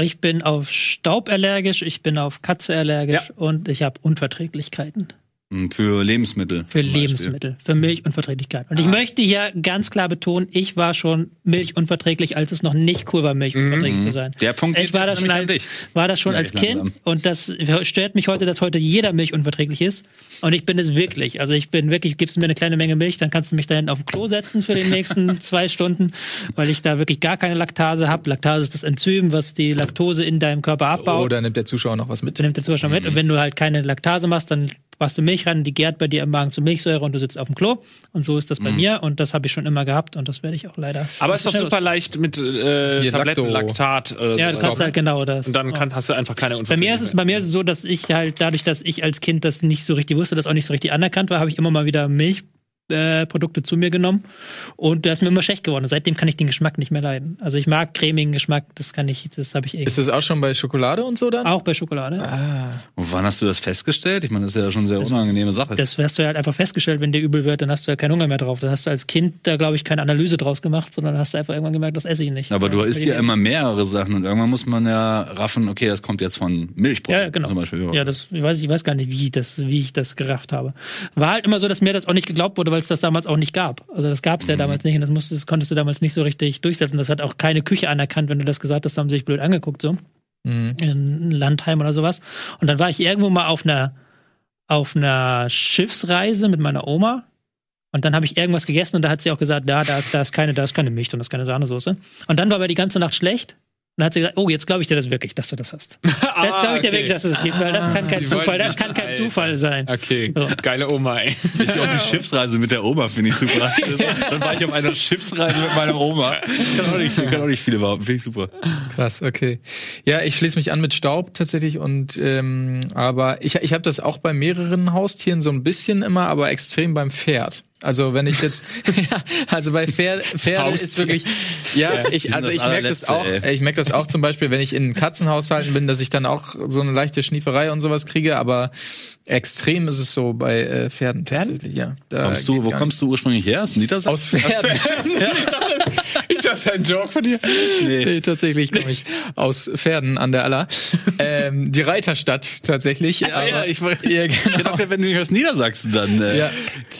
Ich bin auf Staub allergisch, ich bin auf Katze allergisch und ich habe Unverträglichkeiten. Hm, Für Lebensmittel. Für zum Beispiel. Lebensmittel, für Milchunverträglichkeit. Und ich möchte hier ganz klar betonen, ich war schon milchunverträglich, als es noch nicht cool war, milchunverträglich zu sein. Der Punkt ich war das schon als, war das schon Ja, als Kind langsam. und das stört mich heute, dass heute jeder milchunverträglich ist. Und ich bin es wirklich. Also ich bin wirklich, gibst du mir eine kleine Menge Milch, dann kannst du mich da hinten auf dem Klo setzen für die nächsten zwei Stunden, weil ich da wirklich gar keine Laktase habe. Laktase ist das Enzym, was die Laktose in deinem Körper abbaut. Oh, da nimmt der Zuschauer noch was mit. Du nimmst dazu schon mit. Und wenn du halt keine Laktase machst, dann machst du Milch rein, die gärt bei dir im Magen zu Milchsäure und du sitzt auf dem Klo. Und so ist das bei mir. Und das habe ich schon immer gehabt und das werde ich auch leider. Aber ist doch super leicht mit äh, Hier, Tabletten. Laktat. Äh, Ja, du kannst halt genau das. Und dann kann, hast du einfach keine bei mir ist es, bei mir ist es so, dass ich halt dadurch, dass ich als Kind das nicht so richtig wusste, das auch nicht so richtig anerkannt war, habe ich immer mal wieder Milchprodukte äh, Produkte zu mir genommen und da ist mir immer schlecht geworden. Seitdem kann ich den Geschmack nicht mehr leiden. Also ich mag cremigen Geschmack, das kann ich, das habe ich eh. Ist das auch schon bei Schokolade und so dann? auch bei Schokolade. Und wann hast du das festgestellt? Ich meine, das ist ja schon eine sehr unangenehme Sache. Das hast du halt einfach festgestellt, wenn dir übel wird, dann hast du ja keinen Hunger mehr drauf. Dann hast du als Kind da, glaube ich, keine Analyse draus gemacht, sondern hast du einfach irgendwann gemerkt, das esse ich nicht. Aber du Das isst ja nicht. immer mehrere Sachen und irgendwann muss man ja raffen, okay, das kommt jetzt von Milchprodukten Ja, genau. zum Beispiel. Ja, das, ich weiß, ich weiß gar nicht, wie, das, wie ich das gerafft habe. War halt immer so, dass mir das auch nicht geglaubt wurde, weil es das damals auch nicht gab. Also das gab es Mhm. ja damals nicht und das, musstest, das konntest du damals nicht so richtig durchsetzen. Das hat auch keine Küche anerkannt, wenn du das gesagt hast, da haben sie sich blöd angeguckt so. Mhm. In Landheim oder sowas. Und dann war ich irgendwo mal auf einer, auf einer Schiffsreise mit meiner Oma. Und dann habe ich irgendwas gegessen und da hat sie auch gesagt, ja, da ist, da ist keine, da ist keine Milch und da ist keine Sahnesoße. Und dann war aber die ganze Nacht schlecht. Und dann hat sie gesagt, oh, jetzt glaube ich dir das wirklich, dass du das hast. Das glaube ich dir wirklich, dass du das gibt, weil das kann kein Sie Zufall, das kann kein. Zufall sein. Okay, So. geile Oma, ey. Ich auch die Schiffsreise mit der Oma finde ich super. Dann war ich auf einer Schiffsreise mit meiner Oma. Ich kann auch nicht, ich kann auch nicht viele behaupten, finde ich super. Krass, okay. Ja, ich schließe mich an mit Staub tatsächlich und ähm, aber ich, ich habe das auch bei mehreren Haustieren so ein bisschen immer, aber extrem beim Pferd. Also wenn ich jetzt, ja, also bei Pferd, Pferde ist wirklich, ja, ich, also ich merke das auch, ey. ich merke das auch zum Beispiel, wenn ich in Katzenhaushalten bin, dass ich dann auch so eine leichte Schnieferei und sowas kriege, aber extrem ist es so bei äh, Pferden tatsächlich, ja. Da Kommst du, wo kommst du ursprünglich her? Aus Niedersachsen? Aus Pferden. ich dachte, ich dachte, ein Joke von dir. Nee, tatsächlich komme ich aus Pferden an der Aller. ähm, die Reiterstadt tatsächlich. Ja, ja, ich wollte, ja, ich genau. dachte, wenn du nicht aus Niedersachsen dann äh, Ja.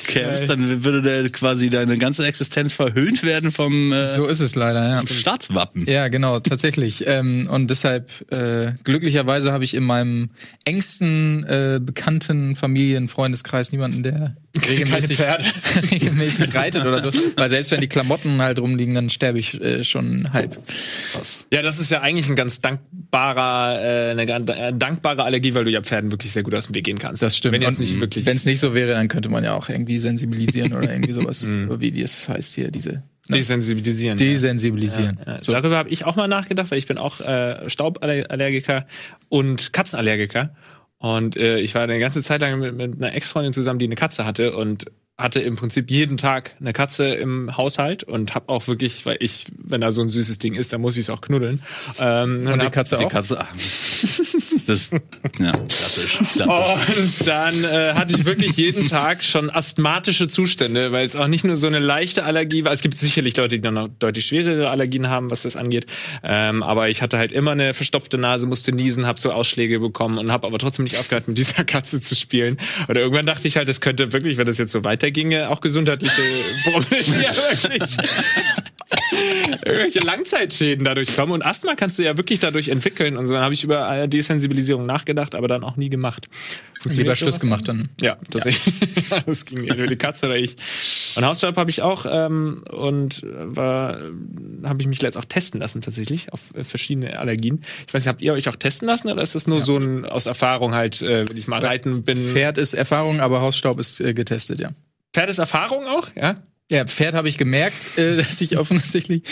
kämst, dann würde der quasi deine ganze Existenz verhöhnt werden vom, äh, So ist es leider, ja. Staatswappen. Ja, genau, tatsächlich. Ähm, und deshalb, äh, glücklicherweise habe ich in meinem engsten äh, bekannten Familien, Freundeskreis niemanden, der regelmäßig, regelmäßig reitet oder so. Weil selbst wenn die Klamotten halt rumliegen, dann sterbe ich äh, schon halb. Ja, das ist ja eigentlich ein ganz dankbarer, äh, eine ganz dankbare Allergie, weil du ja Pferden wirklich sehr gut aus dem Weg gehen kannst. Das stimmt. Wenn Und nicht wirklich. Wenn es nicht so wäre, dann könnte man ja auch irgendwie sensibilisieren oder irgendwie sowas, wie das heißt hier, diese desensibilisieren. desensibilisieren. Ja, So. Darüber habe ich auch mal nachgedacht, weil ich bin auch äh, Stauballergiker und Katzenallergiker. Und äh, ich war eine ganze Zeit lang mit, mit einer Ex-Freundin zusammen, die eine Katze hatte und hatte im Prinzip jeden Tag eine Katze im Haushalt und habe auch wirklich, weil ich, wenn da so ein süßes Ding ist, dann muss ich es auch knuddeln. Ähm, Und die Katze Die auch? Katze. Das, ja, klassisch. Und dann äh, hatte ich wirklich jeden Tag schon asthmatische Zustände, weil es auch nicht nur so eine leichte Allergie war. Es gibt sicherlich Leute, die dann noch deutlich schwerere Allergien haben, was das angeht. Ähm, aber ich hatte halt immer eine verstopfte Nase, musste niesen, habe so Ausschläge bekommen und habe aber trotzdem nicht aufgehört, mit dieser Katze zu spielen. Oder irgendwann dachte ich halt, es könnte wirklich, wenn das jetzt so weiterginge, auch gesundheitliche Probleme ja, wirklich. irgendwelche Langzeitschäden dadurch kommen. Und Asthma kannst du ja wirklich dadurch entwickeln. Und so dann habe ich über Desensibilisierung nachgedacht, aber dann auch nie gemacht. Lieber Schluss gemacht dann. Ja, tatsächlich. das ging mir über die Katze oder ich. Und Hausstaub habe ich auch ähm, und war habe ich mich letzt auch testen lassen tatsächlich auf äh, verschiedene Allergien. Ich weiß nicht, habt ihr euch auch testen lassen oder ist das nur so ein aus Erfahrung halt, äh, wenn ich mal reiten bin? Pferd ist Erfahrung, aber Hausstaub ist äh, getestet, ja. Pferd ist Erfahrung auch, ja? Ja, Pferd habe ich gemerkt, äh, dass ich offensichtlich.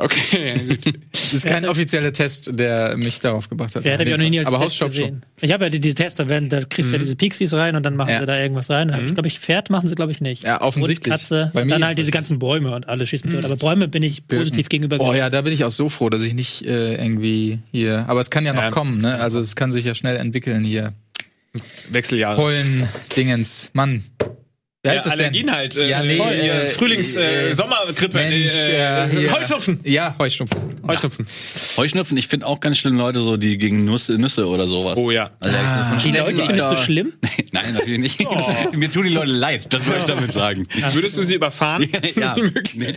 Okay, ja, gut. Das ist kein offizieller Test, der mich darauf gebracht hat. Ja, hätte ich auch noch nie als aber Test gesehen. Ich habe ja die, diese Tester, wenn, da kriegst du ja diese Pixies rein und dann machen Ja. sie da irgendwas rein. Ich glaube, ich Pferd machen sie, glaube ich, nicht. Ja, offensichtlich. Und Katze, Bei und mir dann halt diese ganzen Bäume und alles schießt mit tot. Aber Bäume bin ich positiv gegenüber. Oh ja, da bin ich auch so froh, dass ich nicht äh, irgendwie hier. Aber es kann ja noch Ja. kommen, ne? Also es kann sich ja schnell entwickeln hier. Wechseljahre. Pollen, Dingens, Mann. Wie heißt Ja, das denn? Allergien halt. Äh, Ja, nee, hier, äh, Frühlings-, äh, äh, Sommergrippe, Mensch, äh. Heuschnupfen. Ja, Heuschnupfen. Heuschnupfen. Heuschnupfen, ich finde auch ganz schlimm Leute so, die gegen Nüsse, Nüsse oder sowas. Oh ja. Dass man Die Leute findest du schlimm? Nein, natürlich nicht. Oh. Mir tun die Leute leid, das wollte ich damit sagen. Würdest du sie überfahren? ja,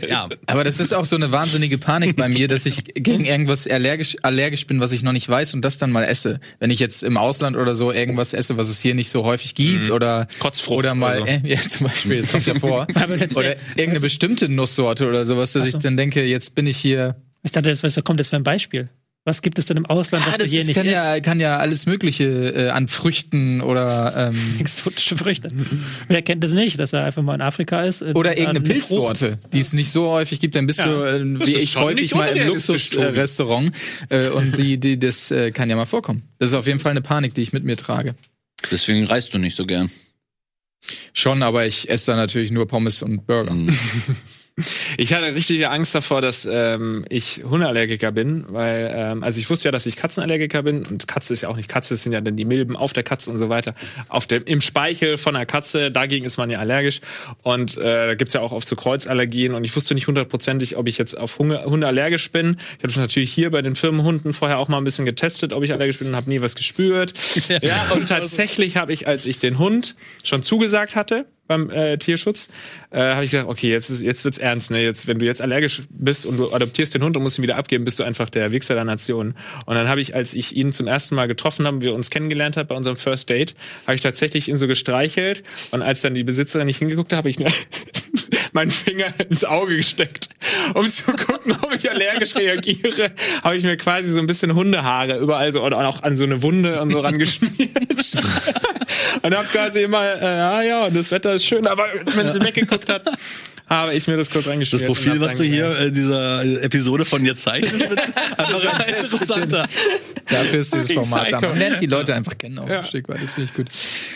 ja. Aber das ist auch so eine wahnsinnige Panik bei mir, dass ich gegen irgendwas allergisch, allergisch bin, was ich noch nicht weiß und das dann mal esse. Wenn ich jetzt im Ausland oder so irgendwas esse, was es hier nicht so häufig gibt oder Kotzfrucht oder mal oder so. Ja, zum Beispiel, das kommt ja vor. Oder irgendeine bestimmte Nusssorte oder sowas, dass ich dann denke, jetzt bin ich hier. Ich dachte, das was kommt das für ein Beispiel. Was gibt es denn im Ausland, was Ah, du das hier ist, nicht kann, isst? ja, kann ja alles Mögliche äh, an Früchten oder ähm, Exotische Früchte. Wer kennt das nicht, dass er einfach mal in Afrika ist? äh, Oder irgendeine eine Pilzsorte, die es nicht so häufig gibt, dann bist Ja. du, äh, wie ich häufig mal im. Luxusrestaurant äh, und die, die, das äh, kann ja mal vorkommen. Das ist auf jeden Fall eine Panik, die ich mit mir trage. Deswegen reist du nicht so gern. Schon, aber ich esse da natürlich nur Pommes und Burger. Ich hatte richtige Angst davor, dass ähm, ich Hundeallergiker bin, weil, ähm, also ich wusste ja, dass ich Katzenallergiker bin und Katze ist ja auch nicht Katze, es sind ja dann die Milben auf der Katze und so weiter. Auf dem, Im Speichel von der Katze, dagegen ist man ja allergisch und äh, da gibt's ja auch oft so Kreuzallergien und ich wusste nicht hundertprozentig, ob ich jetzt auf Hunde, Hunde allergisch bin. Ich habe natürlich hier bei den Firmenhunden vorher auch mal ein bisschen getestet, ob ich allergisch bin und habe nie was gespürt. ja, und tatsächlich habe ich, als ich den Hund schon zugesagt hatte, beim äh, Tierschutz, äh, habe ich gedacht, okay, jetzt, ist, jetzt wird's ernst. Ne? Jetzt, wenn du jetzt allergisch bist und du adoptierst den Hund und musst ihn wieder abgeben, bist du einfach der Wichser der Nation. Und dann habe ich, als ich ihn zum ersten Mal getroffen habe, wir uns kennengelernt haben bei unserem First Date, habe ich tatsächlich ihn so gestreichelt. Und als dann die Besitzerin nicht hingeguckt hat, habe ich mir meinen Finger ins Auge gesteckt, um zu gucken, ob ich allergisch reagiere. Habe ich mir quasi so ein bisschen Hundehaare überall so und auch an so eine Wunde und so rangeschmiert. und habe quasi immer, äh, ja, ja, und das Wetter ist schön, aber wenn sie weggeguckt hat, habe ich mir das kurz Das reingeschmiert. Profil, was du hier in dieser Episode von dir zeigst, wird einfach interessanter. Dafür ist dieses Format da. Man lernt die Leute einfach kennen auch ein Stück weit. Das finde ich gut.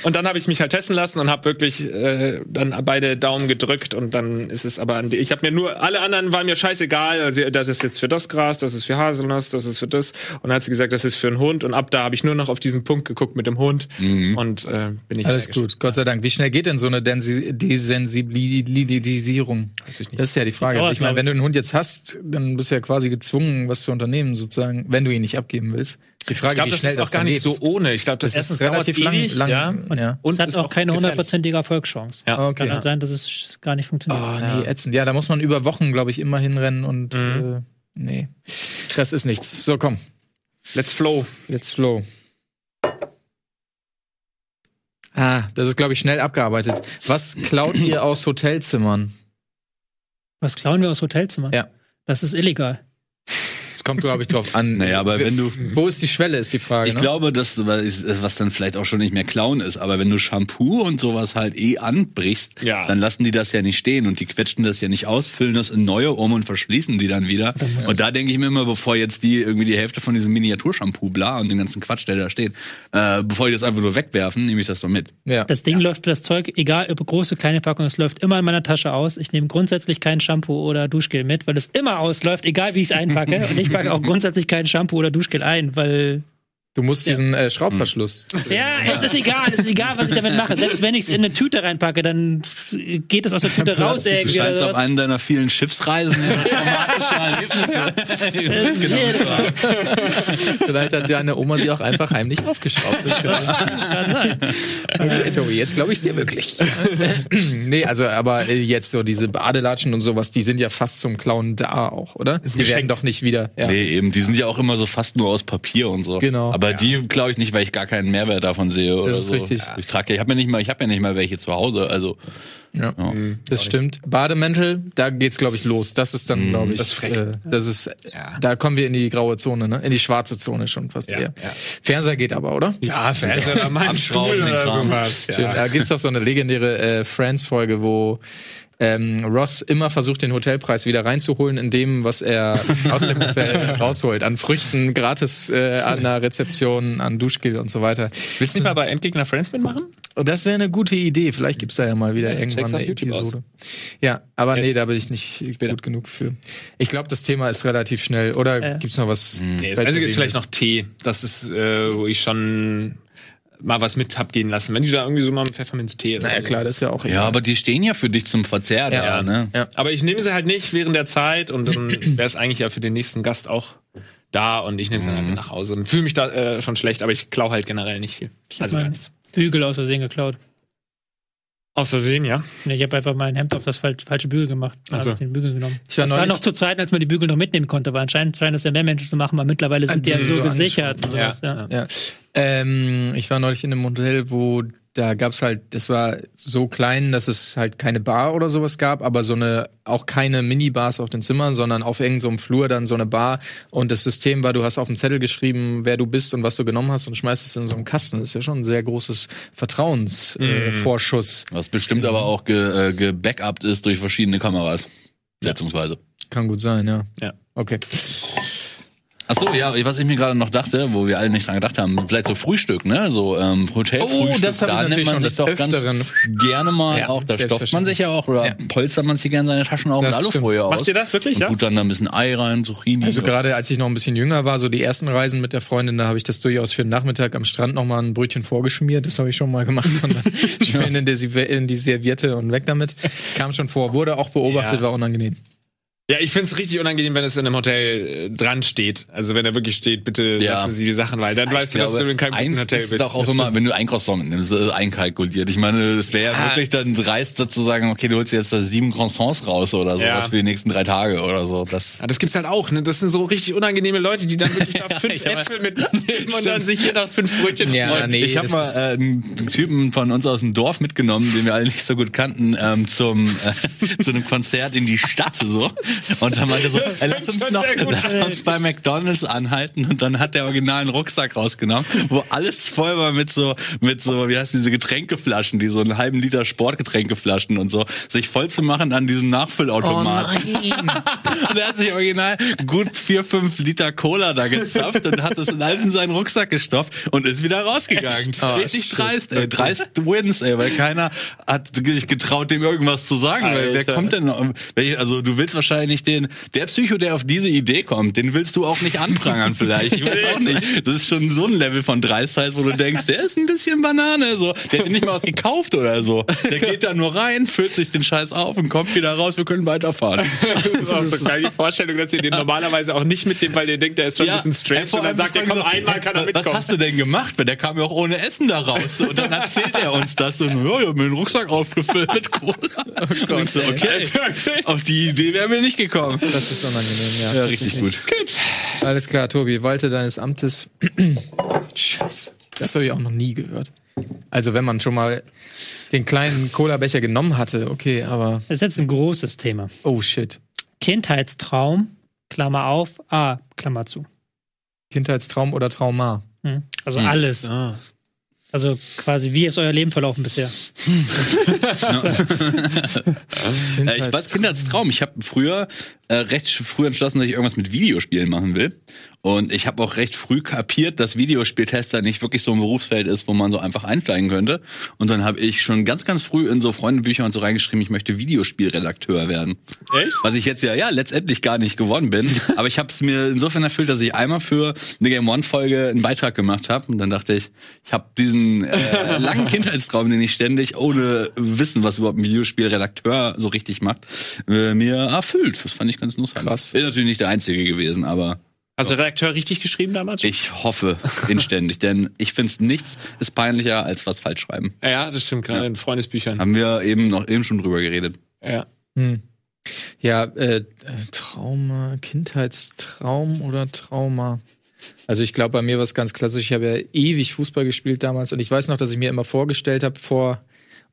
Und dann habe ich mich halt testen lassen und habe wirklich äh, dann beide Daumen gedrückt und dann ist es aber an die. Ich habe mir nur alle anderen waren mir scheißegal. Also das ist jetzt für das Gras, das ist für Haselnuss, das ist für das. Und dann hat sie gesagt, das ist für einen Hund. Und ab da habe ich nur noch auf diesen Punkt geguckt mit dem Hund und äh, bin ich Alles gut, Gott sei Dank. Wie schnell geht denn so eine Desensibilisierung? Weiß ich nicht. Das ist ja die Frage. Dauert, ich meine, wenn du einen Hund jetzt hast, dann bist du ja quasi gezwungen, was zu unternehmen, sozusagen, wenn du ihn nicht abgeben willst. Die Frage, Ich glaube, das schnell ist auch das gar dann nicht so ohne. Ich glaube, das, Das ist relativ lang- ewig, lang- ja. ja. Und Es hat ist auch keine hundertprozentige Erfolgschance. Ja, Okay. Kann halt sein, dass es gar nicht funktioniert. Oh, nee, ätzend. Ja, da muss man über Wochen, glaube ich, immer hinrennen und äh, nee. Das ist nichts. So, komm. Let's flow. Let's flow. Ah, das ist, glaube ich, schnell abgearbeitet. Was klaut ihr aus Hotelzimmern? Was klauen wir aus Hotelzimmern? Ja. Das ist illegal. Es kommt, glaube ich, drauf an. Naja, aber wenn du- Wo ist die Schwelle, ist die Frage. Ich ne? glaube, dass was dann vielleicht auch schon nicht mehr klauen ist, aber wenn du Shampoo und sowas halt eh anbrichst, Ja. dann lassen die das ja nicht stehen und die quetschen das ja nicht aus, füllen das in neue um und verschließen die dann wieder. Und da denke ich mir immer, bevor jetzt die irgendwie die Hälfte von diesem Miniaturshampoo bla und den ganzen Quatsch, der da steht, äh, bevor die das einfach nur wegwerfen, nehme ich das doch mit. Ja. Das Ding läuft, das Zeug, egal ob große, kleine Packung, es läuft immer in meiner Tasche aus. Ich nehme grundsätzlich kein Shampoo oder Duschgel mit, weil es immer ausläuft, egal wie ich es einpacke. Und ich packe auch grundsätzlich kein Shampoo oder Duschgel ein, weil Du musst diesen äh, Schraubverschluss. Ja, es ist egal, es ist egal, was ich damit mache. Selbst wenn ich es in eine Tüte reinpacke, dann geht es aus der Tüte raus Du irgendwie. scheinst auf einen deiner vielen Schiffsreisen traumatische Erlebnisse. Das ist jeder- Vielleicht hat deine Oma sie auch einfach heimlich aufgeschraubt. Das kann sein. Okay, Tobi, jetzt glaube ich es dir wirklich. nee, also aber äh, jetzt so diese Badelatschen und sowas, die sind ja fast zum Klauen da auch, oder? Die werden doch nicht wieder. Ja. Nee, eben, die sind ja auch immer so fast nur aus Papier und so. Genau. Aber die glaube ich nicht, weil ich gar keinen Mehrwert davon sehe oder ist so. richtig. Ich trage, ich habe ja nicht mal, ich habe ja nicht mal welche zu Hause, also Ja, das stimmt. Bademäntel, da geht's glaube ich los. Das ist dann glaube ich, Das ist frech. Äh, das ist, da kommen wir in die graue Zone, ne? In die schwarze Zone schon fast eher. Fernseher geht aber, oder? Ja, Fernseher oder mein Stuhl oder sowas. Ja. Da gibt's doch so eine legendäre äh, Friends-Folge, wo ähm, Ross immer versucht, den Hotelpreis wieder reinzuholen, in dem, was er aus dem Hotel rausholt. An Früchten, gratis äh, an der Rezeption, an Duschgel und so weiter. Willst du nicht mal bei Endgegner Friends mitmachen? Und das wäre eine gute Idee. Vielleicht gibt's da ja mal wieder Ja, irgendwann eine Episode. Ja, aber nee, Jetzt. da bin ich nicht gut genug für. Ich glaube, das Thema ist relativ schnell. Oder Ja. gibt's noch was? Nee, das Einzige ist vielleicht noch Tee. Das ist, äh, wo ich schon mal was mit hab gehen lassen. Wenn die da irgendwie so mal einen Pfefferminztee oder Naja, so. klar, das ist ja auch ja, egal. aber die stehen ja für dich zum Verzehr Ja. da, ne? Ja. Aber ich nehme sie halt nicht während der Zeit und dann wäre es eigentlich ja für den nächsten Gast auch da und ich nehme sie dann einfach nach Hause und fühle mich da äh, schon schlecht, aber ich klau halt generell nicht viel. Ich habe Also gar nichts. Bügel aus Versehen geklaut. Aus Versehen, ja. Ich habe einfach mein Hemd auf das fal falsche Bügel gemacht. Dann Ach so. habe ich den Bügel genommen. Ich war das war noch zu Zeiten, als man die Bügel noch mitnehmen konnte. Aber anscheinend scheinen das ja mehr Menschen zu machen, weil mittlerweile sind die ja sind so so gesichert. Und Ja. sowas, ja. Ja. Ähm, ich war neulich in einem Hotel, wo da gab's halt, das war so klein, dass es halt keine Bar oder sowas gab, aber so eine, auch keine Minibars auf den Zimmern, sondern auf irgendeinem so einem Flur dann so eine Bar. Und das System war, du hast auf dem Zettel geschrieben, wer du bist und was du genommen hast und schmeißt es in so einen Kasten. Das ist ja schon ein sehr großes Vertrauensvorschuss. Äh. Was bestimmt aber auch ge, äh, gebackupt ist durch verschiedene Kameras. Schätzungsweise. Kann gut sein, ja. Ja. Okay. Ach so, ja, was ich mir gerade noch dachte, wo wir alle nicht dran gedacht haben, vielleicht so Frühstück, ne? So ähm, Hotelfrühstück. Oh, das ich da natürlich nimmt man sich doch ganz gerne mal Ja, auch. Da stopft man sich ja auch oder Ja. polstert man sich gerne seine Taschen auch Das mit Alufolie aus. Macht ihr das wirklich, Und ja? tut dann da ein bisschen Ei rein, Zucchini. Also gerade als ich noch ein bisschen jünger war, so die ersten Reisen mit der Freundin, da habe ich das durchaus für den Nachmittag am Strand noch mal ein Brötchen vorgeschmiert. Das habe ich schon mal gemacht. Und dann schön in die, in die Serviette und weg damit. Kam schon vor. Wurde auch beobachtet, war unangenehm. Ja, ich find's richtig unangenehm, wenn es in einem Hotel äh, dran steht. Also wenn da wirklich steht, bitte Ja. lassen Sie die Sachen, weil dann weißt du, dass du in keinem guten eins Hotel ist bist. doch auch immer, wenn du ein Croissant mitnimmst, ist einkalkuliert. Ich meine, es wäre ja. Ja. wirklich dann dreist sozusagen, okay, du holst jetzt da sieben Croissants raus oder sowas Ja. für die nächsten drei Tage oder so. Das Ja, das gibt's halt auch, ne? Das sind so richtig unangenehme Leute, die dann wirklich da fünf ich Äpfel mitnehmen und dann sich hier noch fünf Brötchen Ja, freuen. nee, ich habe mal äh, einen Typen von uns aus dem Dorf mitgenommen, den wir alle nicht so gut kannten, ähm, zum äh, zu einem Konzert in die Stadt so. Und dann meinte er so, ey, lass uns noch, lass uns bei McDonalds anhalten. Und dann hat der originalen Rucksack rausgenommen, wo alles voll war mit so mit so, wie heißt diese Getränkeflaschen, die so einen halben Liter Sportgetränkeflaschen und so, sich voll zu machen an diesem Nachfüllautomat. Und er hat sich original gut vier, fünf Liter Cola da gezapft und hat das in alles in seinen Rucksack gestopft und ist wieder rausgegangen. Oh, Richtig shit. dreist, ey. Dreist Wins, ey, weil keiner hat sich getraut, dem irgendwas zu sagen. Weil wer Alter. kommt denn Also du willst wahrscheinlich den, der Psycho, der auf diese Idee kommt, den willst du auch nicht anprangern vielleicht. Ich weiß auch nicht. Das ist schon so ein Level von Dreistheit, wo du denkst, der ist ein bisschen Banane, so. Der hat nicht mal was gekauft oder so. Der geht da nur rein, füllt sich den Scheiß auf und kommt wieder raus, wir können weiterfahren. Das ist auch so geil, die Vorstellung, dass ihr den normalerweise auch nicht mitnehmt, weil ihr denkt, der ist schon ein bisschen strange und dann sagt fragen komm, so, einmal kann er Was mitkommen. hast du denn gemacht? Weil der kam ja auch ohne Essen da raus. Und dann erzählt er uns das und ja, ich hab mir den Rucksack aufgefüllt mit Cola. Oh Gott, so, okay. Okay. Auf die Idee wären wir nicht gekommen. Das ist unangenehm, ja. Ja, richtig gut. Alles klar, Tobi, walte deines Amtes. Scheiße. Das habe ich auch noch nie gehört. Also wenn man schon mal den kleinen Cola-Becher genommen hatte, okay, aber Das ist jetzt ein großes Thema. oh shit. Kindheitstraum, Klammer auf, A, Klammer zu. Kindheitstraum oder Trauma? Hm. Also Hm. alles. Also quasi, wie ist euer Leben verlaufen bisher? Äh, ich war Kindheitstraum. Ich habe früher äh, recht früh entschlossen, dass ich irgendwas mit Videospielen machen will. Und ich habe auch recht früh kapiert, dass Videospieltester nicht wirklich so ein Berufsfeld ist, wo man so einfach einsteigen könnte. Und dann habe ich schon ganz, ganz früh in so Freundebücher und so reingeschrieben, ich möchte Videospielredakteur werden. Echt? Was ich jetzt ja, ja, letztendlich gar nicht geworden bin. Aber ich habe es mir insofern erfüllt, dass ich einmal für eine Game One-Folge einen Beitrag gemacht habe. Und dann dachte ich, ich habe diesen äh, langen Kindheitstraum, den ich ständig ohne Wissen, was überhaupt ein Videospielredakteur so richtig macht, äh, mir erfüllt. Das fand ich ganz lustig. Krass. Bin natürlich nicht der Einzige gewesen, aber Hast du Redakteur richtig geschrieben damals? ich hoffe inständig. denn ich finde nichts ist peinlicher als was falsch schreiben. Ja, das stimmt, gerade in Freundesbüchern. Haben wir eben noch eben schon drüber geredet. Ja. Hm. Ja, äh, äh, Trauma, Kindheitstraum oder Trauma? Also ich glaube, bei mir war es ganz klassisch. Ich habe ja ewig Fußball gespielt damals und ich weiß noch, dass ich mir immer vorgestellt habe vor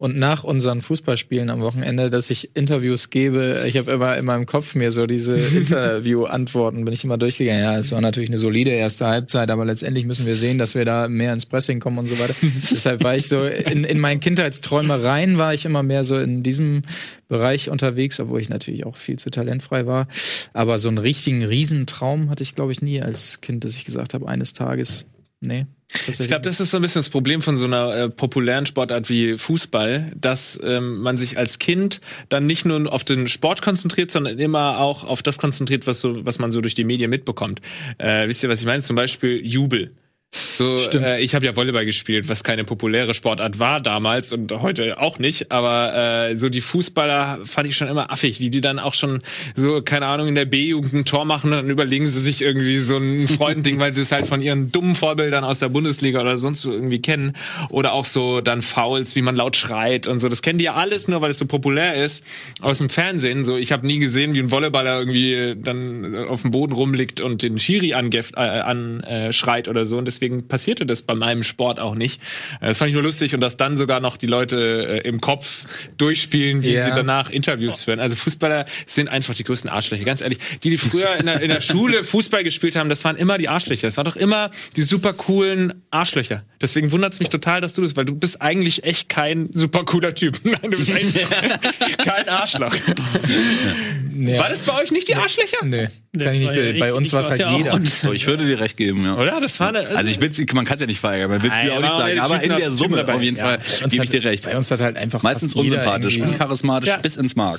und nach unseren Fußballspielen am Wochenende, dass ich Interviews gebe. Ich habe immer in meinem Kopf mir so diese Interview-Antworten bin ich immer durchgegangen. Ja, es war natürlich eine solide erste Halbzeit, aber letztendlich müssen wir sehen, dass wir da mehr ins Pressing kommen und so weiter. Deshalb war ich so in, in meinen Kindheitsträumereien war ich immer mehr so in diesem Bereich unterwegs, obwohl ich natürlich auch viel zu talentfrei war. Aber so einen richtigen Riesentraum hatte ich, glaube ich, nie als Kind, dass ich gesagt habe, eines Tages, nee. Ich glaube, das ist so ein bisschen das Problem von so einer äh, populären Sportart wie Fußball, dass ähm, man sich als Kind dann nicht nur auf den Sport konzentriert, sondern immer auch auf das konzentriert, was so, was man so durch die Medien mitbekommt. Äh, wisst ihr, was ich meine? Zum Beispiel Jubel. So, Stimmt. Äh, ich habe ja Volleyball gespielt, was keine populäre Sportart war damals und heute auch nicht. Aber äh, so die Fußballer fand ich schon immer affig, wie die dann auch schon so, keine Ahnung, in der B-Jugend ein Tor machen und dann überlegen sie sich irgendwie so ein Freundending, weil sie es halt von ihren dummen Vorbildern aus der Bundesliga oder sonst so irgendwie kennen. Oder auch so dann Fouls, wie man laut schreit und so. Das kennen die ja alles nur, weil es so populär ist aus dem Fernsehen. So, ich habe nie gesehen, wie ein Volleyballer irgendwie dann auf dem Boden rumliegt und den Schiri angeff, äh, anschreit oder so. Und deswegen passierte das bei meinem Sport auch nicht. Äh, Das fand ich nur lustig und dass dann sogar noch die Leute äh, im Kopf durchspielen, wie Ja. sie danach Interviews führen. Also Fußballer sind einfach die größten Arschlöcher, ganz ehrlich. Die, die früher in der, in der Schule Fußball gespielt haben, das waren immer die Arschlöcher. Das waren doch immer die super coolen Arschlöcher. Deswegen wundert es mich total, dass du das, weil du bist eigentlich echt kein super cooler Typ. Nein, du bist eigentlich kein Arschloch. Nee, War das bei euch nicht die Arschlöcher? Nee, kann ich nicht. weil bei ich- uns ich war es halt ja jeder. So, ich würde dir recht geben, ja. Oder? Das war eine, Also ich will's, man kann es ja nicht verärgern, man will es dir auch nicht sagen, aber in der Summe dabei. auf jeden Ja. Fall Bei uns gebe ich hat- dir recht. Bei uns hat halt einfach Meistens unsympathisch, uncharismatisch, Ja. bis ins Mark.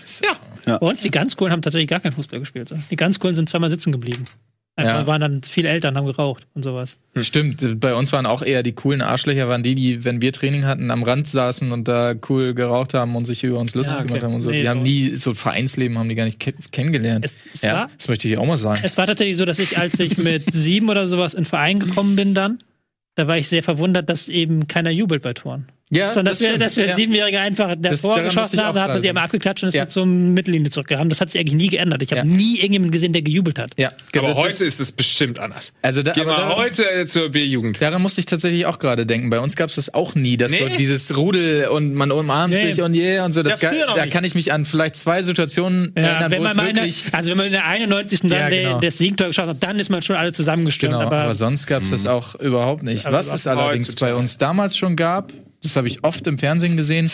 ja. Bei uns, die ganz coolen, haben tatsächlich gar keinen Fußball gespielt. So. Die ganz coolen sind zweimal sitzen geblieben. Einfach Ja. waren dann viel älter und haben geraucht und sowas. Stimmt, bei uns waren auch eher die coolen Arschlöcher, waren die, die, wenn wir Training hatten, am Rand saßen und da cool geraucht haben und sich über uns lustig Ja, okay. gemacht haben und so. Nee, die haben nie, so Vereinsleben haben die gar nicht ke kennengelernt. Es- es ja, war- das möchte ich auch mal sagen. Es war tatsächlich so, dass ich, als ich mit sieben oder sowas in den Verein gekommen bin dann, da war ich sehr verwundert, dass eben keiner jubelt bei Toren. Ja, Sondern dass wir, dass wir ja. Siebenjährige einfach Das- davor daran musste geschossen haben, da hat man sie einmal abgeklatscht und ist Ja. zur Mittellinie zurückgehauen. Das hat sich eigentlich nie geändert. Ich habe Ja. nie irgendjemanden gesehen, der gejubelt hat. Ja, Aber das- heute ist es bestimmt anders. also da, Geh aber mal da, heute zur B-Jugend. Daran musste ich tatsächlich auch gerade denken. Bei uns gab es das auch nie, dass Nee. so dieses Rudel und man umarmt Nee. sich und yeah und so. Das Ja, ga- da kann ich mich an vielleicht zwei Situationen Ja, erinnern, wenn wo man wirklich also wenn man in der 91. dann Ja, genau. das Siegtor geschaut hat, dann ist man schon alle zusammengestürmt. Genau, aber, aber sonst gab es das auch überhaupt nicht. Aber Was es allerdings bei uns damals schon gab, das habe ich oft im Fernsehen gesehen,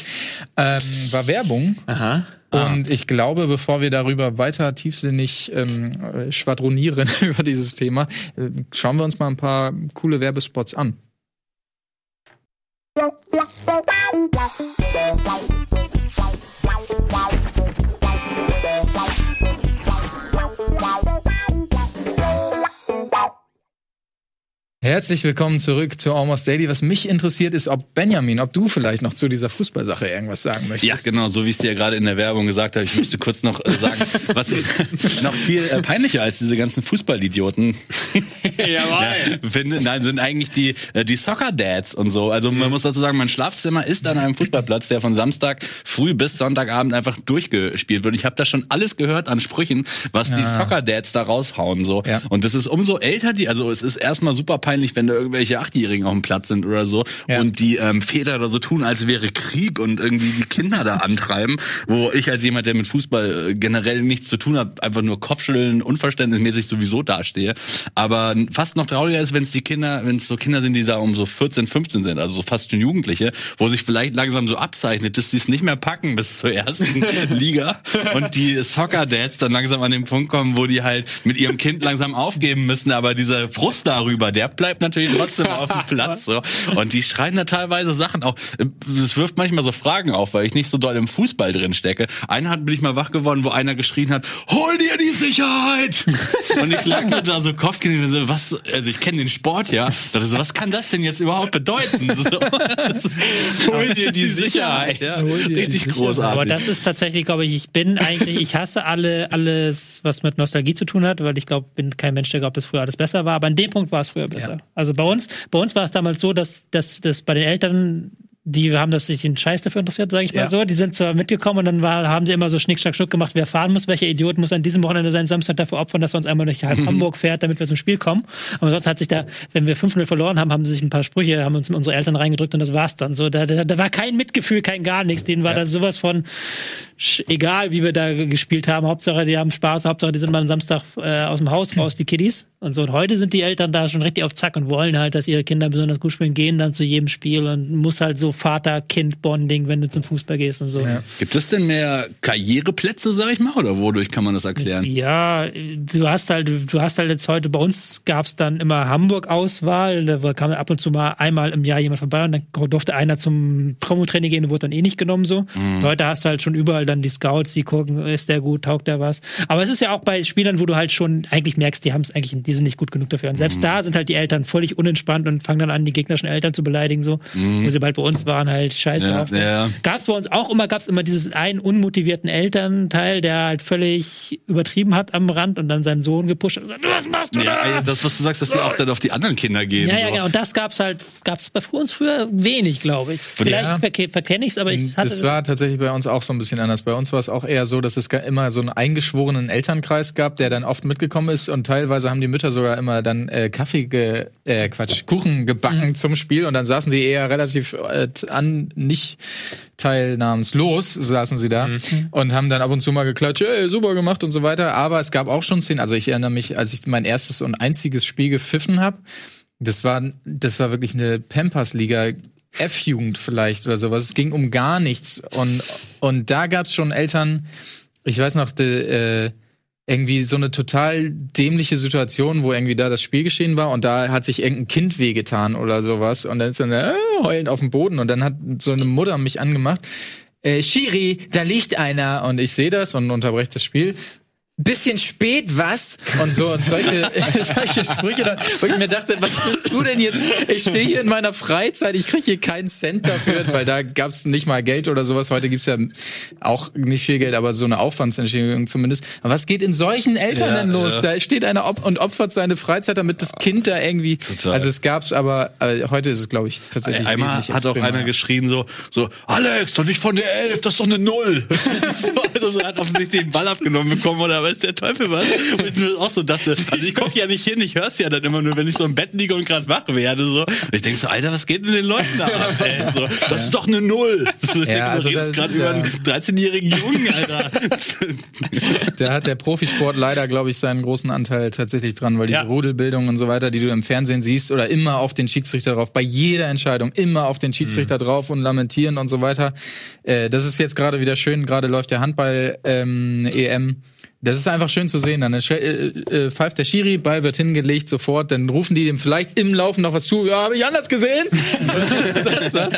ähm, war Werbung. Aha. Und ich glaube, bevor wir darüber weiter tiefsinnig ähm, äh, schwadronieren über dieses Thema, äh, schauen wir uns mal ein paar coole Werbespots an. Herzlich willkommen zurück zu Almost Daily. Was mich interessiert ist, ob Benjamin, ob du vielleicht noch zu dieser Fußballsache irgendwas sagen möchtest. Ja, genau, so wie ich es dir ja gerade in der Werbung gesagt habe. Ich möchte kurz noch äh, sagen, was noch viel äh, peinlicher als diese ganzen Fußballidioten Jawohl. finde, nein, sind eigentlich die, äh, die Soccer Dads und so. Also man muss dazu sagen, mein Schlafzimmer ist an einem Fußballplatz, der von Samstag früh bis Sonntagabend einfach durchgespielt wird. Ich habe da schon alles gehört an Sprüchen, was die Soccer Dads da raushauen so. Ja. Und das ist umso älter die, also es ist erstmal super peinlich, peinlich, wenn da irgendwelche Achtjährigen auf dem Platz sind oder so Ja. und die ähm, Väter da so tun, als wäre Krieg und irgendwie die Kinder da antreiben, wo ich als jemand, der mit Fußball äh, generell nichts zu tun hat, einfach nur Kopfschütteln, unverständnismäßig sowieso dastehe. Aber fast noch trauriger ist, wenn es die Kinder, wenn es so Kinder sind, die da um so 14, 15 sind, also so fast schon Jugendliche, wo sich vielleicht langsam so abzeichnet, dass die es nicht mehr packen bis zur ersten Liga und die Soccer-Dads dann langsam an den Punkt kommen, wo die halt mit ihrem Kind langsam aufgeben müssen, aber dieser Frust darüber, der bleibt natürlich trotzdem auf dem Platz. So. Und die schreien da teilweise Sachen auch. Das wirft manchmal so Fragen auf, weil ich nicht so doll im Fußball drin stecke. Einer hat bin ich mal wach geworden, wo einer geschrien hat, hol dir die Sicherheit! Und ich lag nur da so Kopfkino, so, was, also ich kenne den Sport ja. Dachte so, was kann das denn jetzt überhaupt bedeuten? So, ist, hol dir die Sicherheit. Ja, richtig großartig. Aber das ist tatsächlich, glaube ich, ich bin eigentlich, ich hasse alle, alles, was mit Nostalgie zu tun hat, weil ich glaube, bin kein Mensch, der glaubt, dass früher alles besser war. Aber an dem Punkt war es früher besser. Also bei uns, bei uns war es damals so, dass, dass, dass bei den Eltern die haben das sich den Scheiß dafür interessiert, sage ich mal Ja. so. Die sind zwar mitgekommen und dann war, haben sie immer so Schnick, Schnack, Schnuck gemacht, wer fahren muss, welcher Idiot muss an diesem Wochenende seinen Samstag dafür opfern, dass er uns einmal durch Hamburg fährt, damit wir zum Spiel kommen. Aber sonst hat sich da, wenn wir 5-0 verloren haben, haben sich ein paar Sprüche, haben uns unsere Eltern reingedrückt und das war's dann. So, da, da, da war kein Mitgefühl, kein gar nichts. Denen war da sowas von egal, wie wir da gespielt haben. Hauptsache, die haben Spaß, Hauptsache, die sind mal am Samstag äh, aus dem Haus raus, die Kiddies. Und so, und heute sind die Eltern da schon richtig auf Zack und wollen halt, dass ihre Kinder besonders gut spielen, gehen dann zu jedem Spiel und muss halt so Vater-Kind-Bonding, wenn du zum Fußball gehst und so. Ja. Gibt es denn mehr Karriereplätze, sag ich mal, oder wodurch kann man das erklären? Ja, du hast halt, du hast halt jetzt heute, bei uns gab's dann immer Hamburg-Auswahl, da kam ab und zu mal einmal im Jahr jemand vorbei und dann durfte einer zum Promotraining gehen und wurde dann eh nicht genommen so. Heute hast du halt schon überall dann die Scouts, die gucken, ist der gut, taugt der was. Aber es ist ja auch bei Spielern, wo du halt schon eigentlich merkst, die haben es eigentlich, die sind nicht gut genug dafür. Und selbst da sind halt die Eltern völlig unentspannt und fangen dann an, die gegnerischen Eltern zu beleidigen so. Wo sie bald bei uns waren, halt scheiß Ja, drauf. ja. Gab's bei uns auch immer, gab's immer dieses einen unmotivierten Elternteil, der halt völlig übertrieben hat am Rand und dann seinen Sohn gepusht hat und gesagt, was machst du Ja, da? das, was du sagst, dass die auch dann auf die anderen Kinder gehen. Ja, ja, so. genau. Und das gab's halt, gab's bei uns früher wenig, glaube ich. Vielleicht Ja. verke verkenne ich's, aber ich hatte. Das war tatsächlich bei uns auch so ein bisschen anders. Bei uns war es auch eher so, dass es immer so einen eingeschworenen Elternkreis gab, der dann oft mitgekommen ist und teilweise haben die Mütter sogar immer dann äh, Kaffee, ge äh, Quatsch, Kuchen gebacken zum Spiel und dann saßen die eher relativ äh, an nicht teilnahmslos saßen sie da und haben dann ab und zu mal geklatscht, ey, super gemacht und so weiter. Aber es gab auch schon Szenen, also ich erinnere mich, als ich mein erstes und einziges Spiel gepfiffen habe, das war, das war wirklich eine Pampers-Liga. F-Jugend vielleicht oder sowas. Es ging um gar nichts. Und, und da gab's schon Eltern, ich weiß noch, de, äh, irgendwie so eine total dämliche Situation, wo irgendwie da das Spiel geschehen war und da hat sich irgendein Kind wehgetan oder sowas und dann ist dann äh, heulend auf dem Boden und dann hat so eine Mutter mich angemacht. Äh, Shiri, da liegt einer und ich sehe das und unterbreche das Spiel. Bisschen spät, was? Und so und solche, solche Sprüche dann, wo ich mir dachte, was bist du denn jetzt? Ich stehe hier in meiner Freizeit, ich kriege hier keinen Cent dafür, weil da gab's nicht mal Geld oder sowas. Heute gibt's ja auch nicht viel Geld, aber so eine Aufwandsentschädigung zumindest. Aber was geht in solchen Eltern Ja, denn los? ja. Da steht einer op und opfert seine Freizeit, damit das Kind da irgendwie. Total. Also es gab's, aber äh, heute ist es, glaube ich, tatsächlich Einmal wesentlich hat auch einer geschrien so, so, Alex, doch nicht von der Elf, das ist doch eine Null. so, also hat offensichtlich den Ball abgenommen bekommen oder weiß der Teufel was. Und ich mir auch so dachte, also ich gucke ja nicht hin, ich hör's ja dann immer nur, wenn ich so im Bett liege und gerade wach werde. So. Und ich denke so, Alter, was geht denn den Leuten da ab? Ey? So, das ist doch eine Null. Das ist, Ja, also du redest gerade ja. über einen 13-jährigen Jungen, Alter. Da hat der Profisport leider, glaube ich, seinen großen Anteil tatsächlich dran, weil diese Ja. Rudelbildung und so weiter, die du im Fernsehen siehst, oder immer auf den Schiedsrichter drauf, bei jeder Entscheidung immer auf den Schiedsrichter drauf und lamentieren und so weiter. Äh, das ist jetzt gerade wieder schön, gerade läuft der Handball ähm, EM. Das ist einfach schön zu sehen. Dann äh, äh, pfeift der Schiri, Ball wird hingelegt sofort, dann rufen die dem vielleicht im Laufen noch was zu. Ja, habe ich anders gesehen. Sonst was.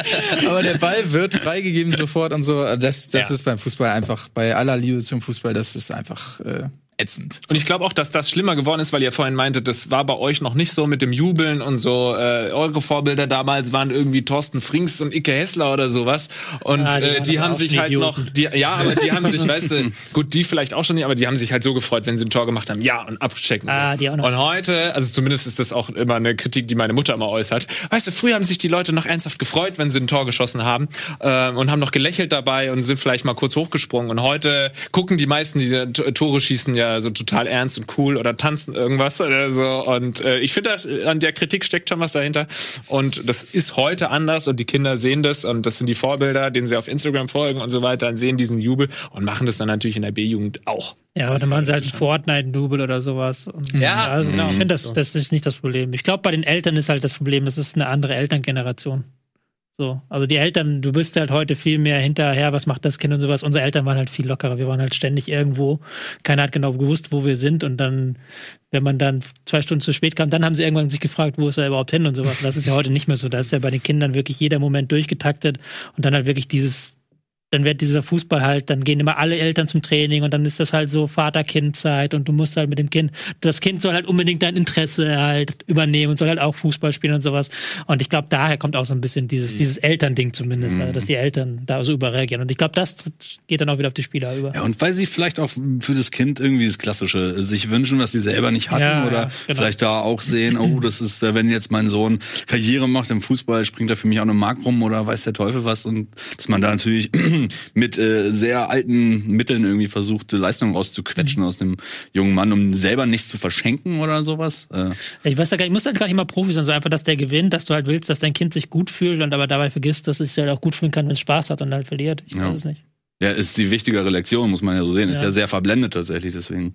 Aber der Ball wird freigegeben sofort und so. Das, das Ja. ist beim Fußball einfach, bei aller Liebe zum Fußball, das ist einfach äh, ätzend. Und ich glaube auch, dass das schlimmer geworden ist, weil ihr vorhin meintet, das war bei euch noch nicht so mit dem Jubeln und so. Äh, eure Vorbilder damals waren irgendwie Thorsten Frings und Icke Hessler oder sowas. Und Ah, die äh, die haben sich halt Idioten. noch, die, ja, aber die haben sich, weißt du, gut, die vielleicht auch schon nicht, aber die haben sich halt so gefreut, wenn sie ein Tor gemacht haben. Ja, und abchecken. Ah, die auch noch. Und heute, also zumindest ist das auch immer eine Kritik, die meine Mutter immer äußert. Weißt du, früher haben sich die Leute noch ernsthaft gefreut, wenn sie ein Tor geschossen haben ähm, und haben noch gelächelt dabei und sind vielleicht mal kurz hochgesprungen. Und heute gucken die meisten, die Tore schießen, ja äh, so total ernst und cool oder tanzen irgendwas oder so. Und äh, ich finde, an der Kritik steckt schon was dahinter. Und das ist heute anders und die Kinder sehen das und das sind die Vorbilder, denen sie auf Instagram folgen und so weiter, und sehen diesen Jubel und machen das dann natürlich in der B-Jugend auch. Ja, aber dann machen sie halt einen Fortnite-Double oder sowas. Und Ja, also genau. ich finde, das, das ist nicht das Problem. Ich glaube, bei den Eltern ist halt das Problem, das ist eine andere Elterngeneration. So, also die Eltern, du bist halt heute viel mehr hinterher, was macht das Kind und sowas. Unsere Eltern waren halt viel lockerer. Wir waren halt ständig irgendwo. Keiner hat genau gewusst, wo wir sind. Und dann, wenn man dann zwei Stunden zu spät kam, dann haben sie irgendwann sich gefragt, wo ist er überhaupt hin und sowas. Das ist ja heute nicht mehr so. Da ist ja bei den Kindern wirklich jeder Moment durchgetaktet und dann halt wirklich dieses dann wird dieser Fußball halt, dann gehen immer alle Eltern zum Training und dann ist das halt so Vater-Kind-Zeit und du musst halt mit dem Kind, das Kind soll halt unbedingt dein Interesse halt übernehmen und soll halt auch Fußball spielen und sowas. Und ich glaube, daher kommt auch so ein bisschen dieses, dieses Elternding zumindest, also, dass die Eltern da so überreagieren. Und ich glaube, das geht dann auch wieder auf die Spieler über. Ja, und weil sie vielleicht auch für das Kind irgendwie das Klassische sich wünschen, was sie selber nicht hatten Ja, oder ja, genau. vielleicht da auch sehen, oh, das ist, äh, wenn jetzt mein Sohn Karriere macht im Fußball, springt er für mich auch eine Mark rum oder weiß der Teufel was und dass man da natürlich mit äh, sehr alten Mitteln irgendwie versucht, Leistungen rauszuquetschen aus dem jungen Mann, um selber nichts zu verschenken oder sowas. Äh, Ich weiß ja gar nicht, muss halt gar nicht mal Profi sein, so einfach, dass der gewinnt, dass du halt willst, dass dein Kind sich gut fühlt und aber dabei vergisst, dass es sich halt auch gut fühlen kann, wenn es Spaß hat und halt verliert. Ich Ja. weiß es nicht. ja, ist die wichtigere Lektion, muss man ja so sehen. Ist Ja. ja sehr verblendet tatsächlich, deswegen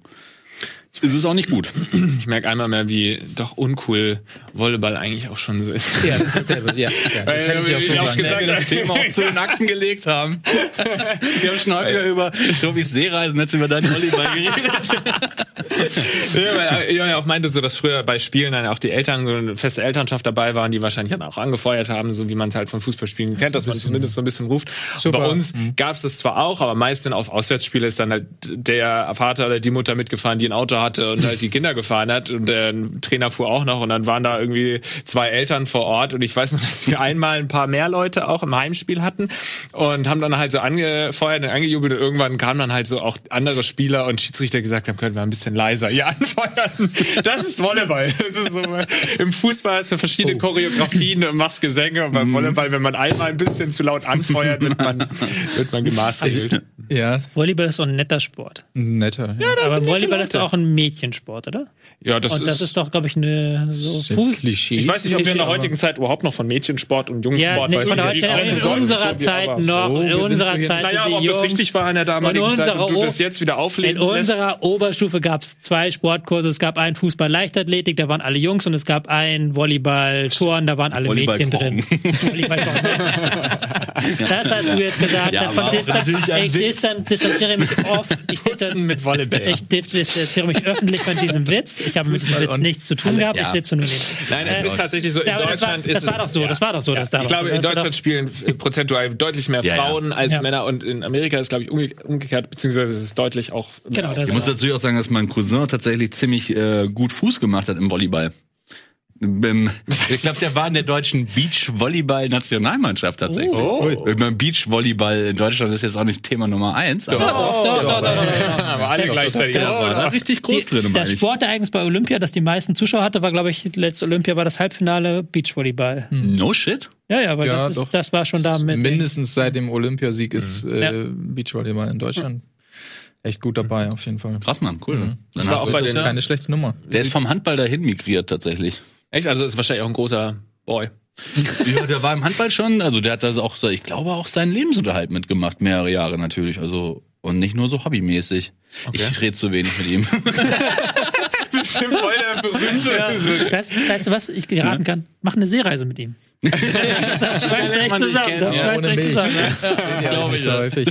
ist es auch nicht gut. Ich merke einmal mehr, wie doch uncool Volleyball eigentlich auch schon so ist. Ja, das ist der, ja, ja das hätte ich auch so Wie auch gesagt, wir das Thema auch zu den Akten gelegt haben. Wir haben schon häufiger über Tobis Seereisen, jetzt über deinen Volleyball geredet. Ja, weil Johann auch meinte so, dass früher bei Spielen dann auch die Eltern so eine feste Elternschaft dabei waren, die wahrscheinlich dann auch angefeuert haben, so wie man es halt von Fußballspielen kennt, dass man zumindest so ein bisschen ruft. Super. bei uns gab es das zwar auch, aber meist dann auf Auswärtsspiele ist dann halt der Vater oder die Mutter mitgefahren, die ein Auto hatte und halt die Kinder gefahren hat und der Trainer fuhr auch noch und dann waren da irgendwie zwei Eltern vor Ort und ich weiß noch, dass wir einmal ein paar mehr Leute auch im Heimspiel hatten und haben dann halt so angefeuert und angejubelt und irgendwann kamen dann halt so auch andere Spieler und Schiedsrichter gesagt haben, können wir ein bisschen leiser hier anfeuern. Das ist Volleyball. Das ist so, Im Fußball hast du verschiedene Choreografien und machst Gesänge und beim Volleyball, wenn man einmal ein bisschen zu laut anfeuert, wird man, wird man gemaßregelt. Ja, Volleyball ist so ein netter Sport. netter. Ja, Aber Volleyball ist doch auch ein Mädchensport, oder? Ja, das, Und das ist doch, glaube ich, eine so Fuß. Klischee. Ich weiß nicht, ob wir in der heutigen Zeit überhaupt noch von Mädchensport und Ja, Jungensport nee, weiß nicht. in unserer Zeit noch, so, in unserer Zeit Naja, aber ob das Jungs, richtig war in der damaligen in Zeit und du unserer das jetzt wieder in aufleben lässt. unserer Oberstufe gab es zwei Sportkurse. Es gab einen Fußball-Leichtathletik, da waren alle Jungs, und es gab einen Volleyball-Turn, da waren alle Volleyball Mädchen drin. Volleyball Das hast du jetzt gesagt. Ja, auch distan ich distan distanziere mich oft. Ich, distan mit Volleyball. ich distanziere mich öffentlich von diesem Witz. Ich habe mit diesem Witz nichts zu tun gehabt. Ich ja. sitze nur neben. Nein, es Äh, ist tatsächlich so, in Ja, aber das war- Deutschland das ist war es, doch so, das war doch so, das da Ich glaube, in Deutschland spielen äh, prozentual deutlich mehr Ja, ja. Frauen als Ja. Männer und in Amerika ist, glaube ich, umge umgekehrt, beziehungsweise es ist deutlich auch Genau, das Ich muss dazu auch sagen, dass mein Cousin tatsächlich ziemlich äh, gut Fuß gemacht hat im Volleyball. Ich glaube, der war in der deutschen Beach-Volleyball-Nationalmannschaft tatsächlich. Oh. Ich meine, Beach-Volleyball in Deutschland ist jetzt auch nicht Thema Nummer eins. Aber Doch, doch, doch, doch. aber alle gleichzeitig. der war da richtig groß Die, drin, das. Sportereignis bei Olympia, das die meisten Zuschauer hatte, war, glaube ich, letzte Olympia war das Halbfinale Beachvolleyball. No shit. Ja, ja, weil Ja, das, das war schon da mit. Mindestens seit dem Olympiasieg ist äh, Ja. Beachvolleyball in Deutschland echt gut dabei, auf jeden Fall. Krass, Mann, cool. Ne? Dann war hast auch bei das den- Keine schlechte Nummer. der ist vom Handball dahin migriert tatsächlich. Echt? Also ist wahrscheinlich auch ein großer Boy. Ja, der war im Handball schon, also der hat da auch, so, ich glaube, auch seinen Lebensunterhalt mitgemacht, mehrere Jahre natürlich, also und nicht nur so hobbymäßig. Ich rede zu wenig mit ihm. Bestimmt voll der berühmte. Weißt, weißt du, was ich dir raten kann? Mach eine Seereise mit ihm. das schweißt sich zusammen. Das Ja, schweißt Milch. zusammen. Ja, glaube ich. So häufig.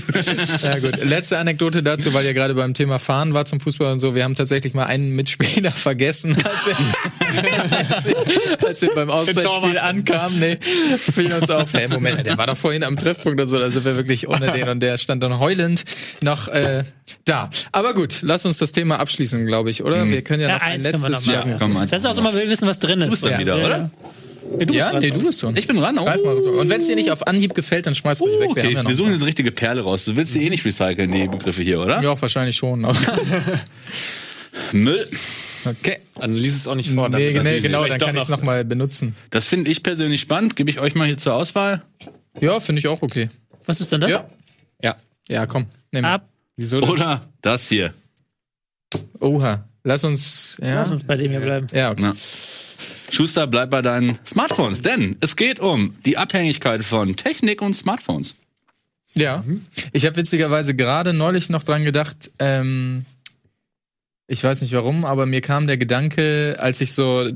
Ja, gut. Letzte Anekdote dazu, weil ihr gerade beim Thema Fahren war zum Fußball und so. Wir haben tatsächlich mal einen Mitspieler vergessen, als wir, als wir, als wir beim Auswärtsspiel ankamen. Nee, fiel uns auf. Hey, Moment, der war doch vorhin am Treffpunkt und so. Da sind wir wirklich ohne den und der stand dann heulend noch äh, da. Aber gut, lass uns das Thema abschließen, glaube ich, oder? Wir können ja, Ja, noch ein eins können wir noch machen. komm, eins Das ist auch so, man will wissen, was drin ist. bist dann Ja. wieder, Ja. oder? Ja, du bist Ja, dran. nee, du bist schon. Ich bin dran. Oh. Und wenn es dir nicht auf Anhieb gefällt, dann schmeiß ruhig weg. Okay, haben ja wir suchen jetzt eine richtige Perle raus. Du willst sie eh nicht recyceln, die Begriffe hier, oder? Ja, wahrscheinlich schon. aber- Müll. Okay. Dann lies es auch nicht vor. Nee, nee, genau, dann kann ich es nochmal benutzen. Das finde ich persönlich spannend. Gebe ich euch mal hier zur Auswahl. Ja, finde ich auch okay. Was ist denn das? Ja. Ja. Ja, komm. Ab. Wieso denn? Oder das hier. Oha. Lass uns, ja. Lass uns bei dem hier bleiben. Ja, okay. Ja. Schuster, bleib bei deinen Smartphones, denn es geht um die Abhängigkeit von Technik und Smartphones. Ja. Ich habe witzigerweise gerade neulich noch dran gedacht, ähm, ich weiß nicht warum, aber mir kam der Gedanke, als ich so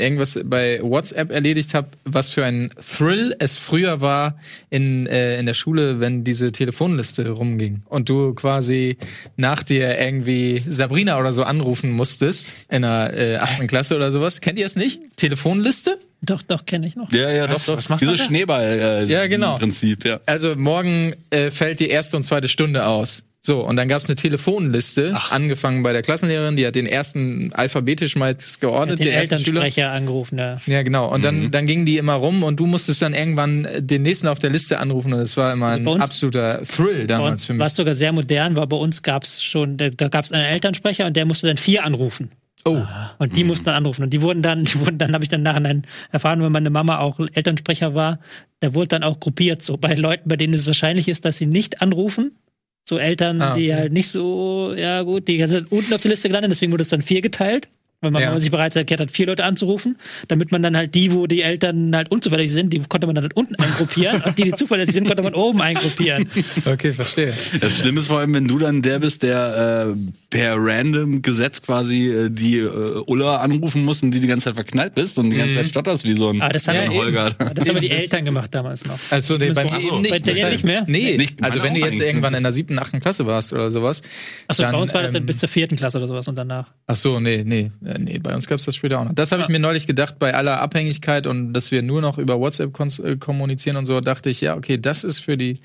irgendwas bei WhatsApp erledigt habe, was für ein Thrill es früher war in, äh, in der Schule, wenn diese Telefonliste rumging und du quasi nach dir irgendwie Sabrina oder so anrufen musstest in der äh, achten Klasse oder sowas. Kennt ihr es nicht? Telefonliste? Doch, doch, kenne ich noch. Ja, ja, Was- doch, was doch. macht Dieses man da? Schneeball äh, Ja, genau. Prinzip, ja. Also morgen äh, fällt die erste und zweite Stunde aus. So, und dann gab's eine Telefonliste, angefangen bei der Klassenlehrerin, die hat den ersten alphabetisch mal geordnet, Den den Schüler. Elternsprecher angerufen, ja. Ja, genau. Und dann, dann gingen die immer rum und du musstest dann irgendwann äh, den nächsten auf der Liste anrufen und das war immer ein bei uns- absoluter Thrill Bei damals uns für war mich. es sogar sehr modern, weil bei uns gab es schon, da, da gab es einen Elternsprecher und der musste dann vier anrufen. Oh, Und die mussten dann anrufen. Und die wurden dann, die wurden dann, habe ich dann nachher erfahren, wenn meine Mama auch Elternsprecher war, da wurde dann auch gruppiert, so bei Leuten, bei denen es wahrscheinlich ist, dass sie nicht anrufen. So Eltern, Ah, die okay. halt nicht so, ja gut, die sind unten auf der Liste gelandet, deswegen wurde es dann vier geteilt. Weil man Ja. wenn man sich bereit erklärt hat, vier Leute anzurufen, damit man dann halt die, wo die Eltern halt unzuverlässig sind, die konnte man dann halt unten eingruppieren und die, die zuverlässig sind, konnte man oben eingruppieren. okay, verstehe. Das Schlimme ist vor allem, wenn du dann der bist, der äh, per random Gesetz quasi äh, die äh, Ulla anrufen muss und die die ganze Zeit verknallt bist und die ganze Zeit stotterst wie so ein, Aber das wie haben so Holger. Das haben die das- Eltern gemacht damals noch. Also nee, bei eben nicht. Bei dir Deshalb- nicht mehr? Nee, Nicht- also wenn du jetzt eigentlich irgendwann in der siebten, achten Klasse warst oder sowas. Achso, bei uns war das dann ähm, bis zur vierten Klasse oder sowas und danach. Ach so, nee, nee, äh, nee, bei uns gab's das später auch noch. Das habe ich mir neulich gedacht, bei aller Abhängigkeit und dass wir nur noch über WhatsApp äh, kommunizieren und so, dachte ich, ja, okay, das ist für die,